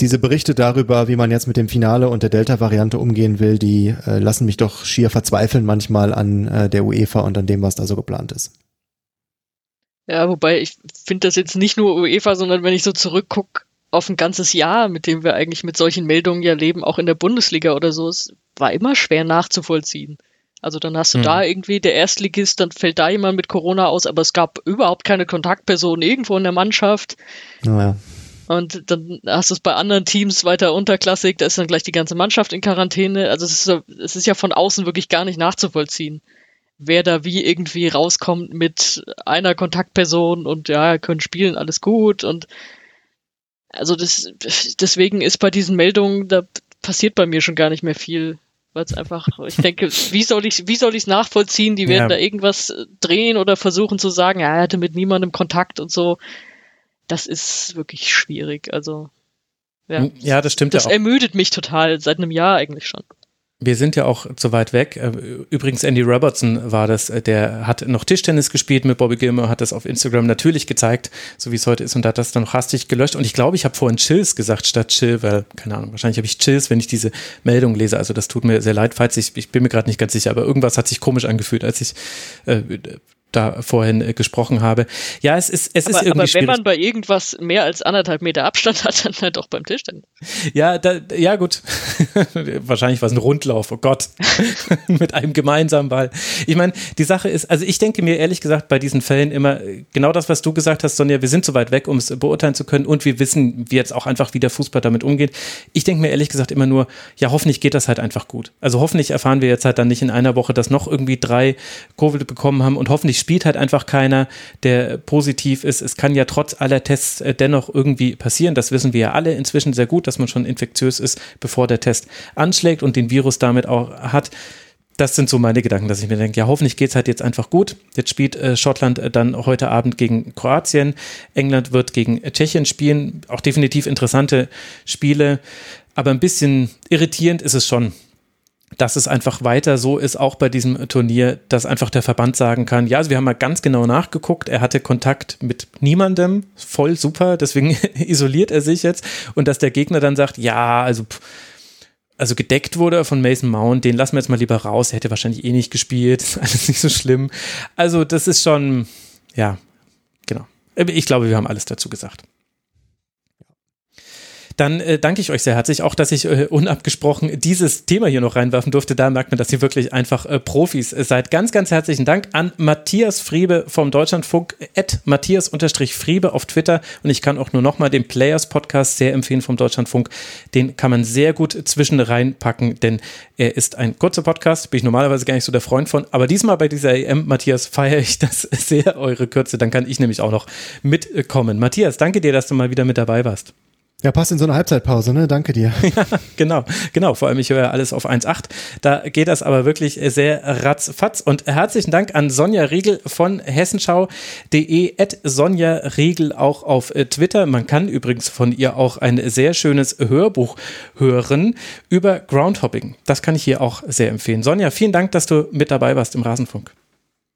C: diese Berichte darüber, wie man jetzt mit dem Finale und der Delta-Variante umgehen will, die äh, lassen mich doch schier verzweifeln manchmal an äh, der UEFA und an dem, was da so geplant ist.
B: Ja, wobei ich finde das jetzt nicht nur UEFA, sondern wenn ich so zurückgucke auf ein ganzes Jahr, mit dem wir eigentlich mit solchen Meldungen ja leben, auch in der Bundesliga oder so, es war immer schwer nachzuvollziehen. Also dann hast du hm. da irgendwie der Erstligist, dann fällt da jemand mit Corona aus, aber es gab überhaupt keine Kontaktpersonen irgendwo in der Mannschaft.
C: Naja.
B: Und dann hast du es bei anderen Teams weiter unterklassig, da ist dann gleich die ganze Mannschaft in Quarantäne. Also es ist, es ist ja von außen wirklich gar nicht nachzuvollziehen wer da wie irgendwie rauskommt mit einer Kontaktperson und ja, können spielen, alles gut und also das, deswegen ist bei diesen Meldungen, da passiert bei mir schon gar nicht mehr viel, weil es einfach, ich denke, wie soll ich, wie soll ich es nachvollziehen? Die werden ja. da irgendwas drehen oder versuchen zu sagen, ja, er hatte mit niemandem Kontakt und so. Das ist wirklich schwierig. Also
A: ja, ja das stimmt
B: das
A: ja auch.
B: ermüdet mich total seit einem Jahr eigentlich schon.
A: Wir sind ja auch zu weit weg. Äh, übrigens, Andy Robertson war das, äh, der hat noch Tischtennis gespielt mit Bobby Gilmore, hat das auf Instagram natürlich gezeigt, so wie es heute ist, und hat das dann noch hastig gelöscht. Und ich glaube, ich habe vorhin Chills gesagt statt Chill, weil, keine Ahnung, wahrscheinlich habe ich Chills, wenn ich diese Meldung lese. Also das tut mir sehr leid, falls ich, ich bin mir gerade nicht ganz sicher, aber irgendwas hat sich komisch angefühlt, als ich äh, da vorhin äh, gesprochen habe. Ja, es ist, es
B: aber,
A: ist irgendwie
B: aber wenn
A: schwierig.
B: man bei irgendwas mehr als anderthalb Meter Abstand hat, dann halt auch beim Tischtennis.
A: Ja, da, ja gut. Wahrscheinlich war es ein Rundlauf, oh Gott. Mit einem gemeinsamen Ball. Ich meine, die Sache ist, also ich denke mir ehrlich gesagt bei diesen Fällen immer genau das, was du gesagt hast, Sonja, wir sind so weit weg, um es beurteilen zu können und wir wissen wie jetzt auch einfach, wie der Fußball damit umgeht. Ich denke mir ehrlich gesagt immer nur, ja, hoffentlich geht das halt einfach gut. Also hoffentlich erfahren wir jetzt halt dann nicht in einer Woche, dass noch irgendwie drei Covid bekommen haben und hoffentlich spielt halt einfach keiner, der positiv ist. Es kann ja trotz aller Tests äh, dennoch irgendwie passieren. Das wissen wir ja alle inzwischen sehr gut, dass man schon infektiös ist, bevor der Test anschlägt und den Virus damit auch hat. Das sind so meine Gedanken, dass ich mir denke, ja, hoffentlich geht es halt jetzt einfach gut. Jetzt spielt äh, Schottland äh, dann heute Abend gegen Kroatien. England wird gegen äh, Tschechien spielen. Auch definitiv interessante Spiele. Aber ein bisschen irritierend ist es schon, dass es einfach weiter so ist, auch bei diesem Turnier, dass einfach der Verband sagen kann, ja, also wir haben mal ganz genau nachgeguckt, er hatte Kontakt mit niemandem, voll super, deswegen isoliert er sich jetzt und dass der Gegner dann sagt, ja, also also gedeckt wurde von Mason Mount, den lassen wir jetzt mal lieber raus. Er hätte wahrscheinlich eh nicht gespielt, ist alles nicht so schlimm. Also das ist schon, ja, genau. Ich glaube, wir haben alles dazu gesagt. Dann äh, danke ich euch sehr herzlich, auch dass ich äh, unabgesprochen dieses Thema hier noch reinwerfen durfte. Da merkt man, dass ihr wirklich einfach äh, Profis seid. Ganz, ganz herzlichen Dank an Matthias Friebe vom Deutschlandfunk, at Matthias-Friebe auf Twitter. Und ich kann auch nur nochmal den Players Podcast sehr empfehlen vom Deutschlandfunk. Den kann man sehr gut zwischen reinpacken, denn er ist ein kurzer Podcast. Bin ich normalerweise gar nicht so der Freund von. Aber diesmal bei dieser EM, Matthias, feiere ich das sehr, eure Kürze. Dann kann ich nämlich auch noch mitkommen. Matthias, danke dir, dass du mal wieder mit dabei warst.
C: Ja, passt in so eine Halbzeitpause, ne? Danke dir.
A: Ja, genau, genau. Vor allem, ich höre ja alles auf 1,8. Da geht das aber wirklich sehr ratzfatz. Und herzlichen Dank an Sonja Riegel von hessenschau.de, at Sonja Riegel auch auf äh, Twitter. Man kann übrigens von ihr auch ein sehr schönes Hörbuch hören über Groundhopping. Das kann ich hier auch sehr empfehlen. Sonja, vielen Dank, dass du mit dabei warst im Rasenfunk.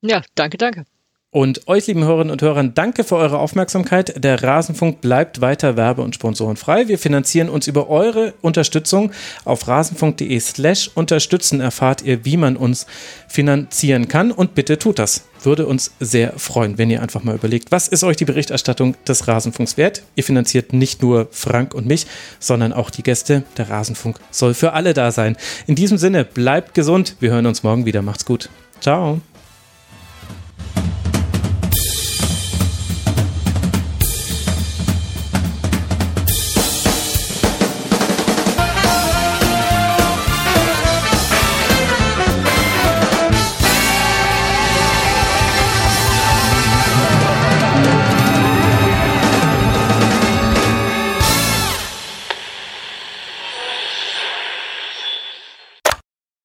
B: Ja, danke, danke.
A: Und euch, lieben Hörerinnen und Hörern, danke für eure Aufmerksamkeit. Der Rasenfunk bleibt weiter werbe- und sponsorenfrei. Wir finanzieren uns über eure Unterstützung. Auf rasenfunk.de slash unterstützen erfahrt ihr, wie man uns finanzieren kann. Und bitte tut das. Würde uns sehr freuen, wenn ihr einfach mal überlegt, was ist euch die Berichterstattung des Rasenfunks wert? Ihr finanziert nicht nur Frank und mich, sondern auch die Gäste. Der Rasenfunk soll für alle da sein. In diesem Sinne, bleibt gesund. Wir hören uns morgen wieder. Macht's gut. Ciao.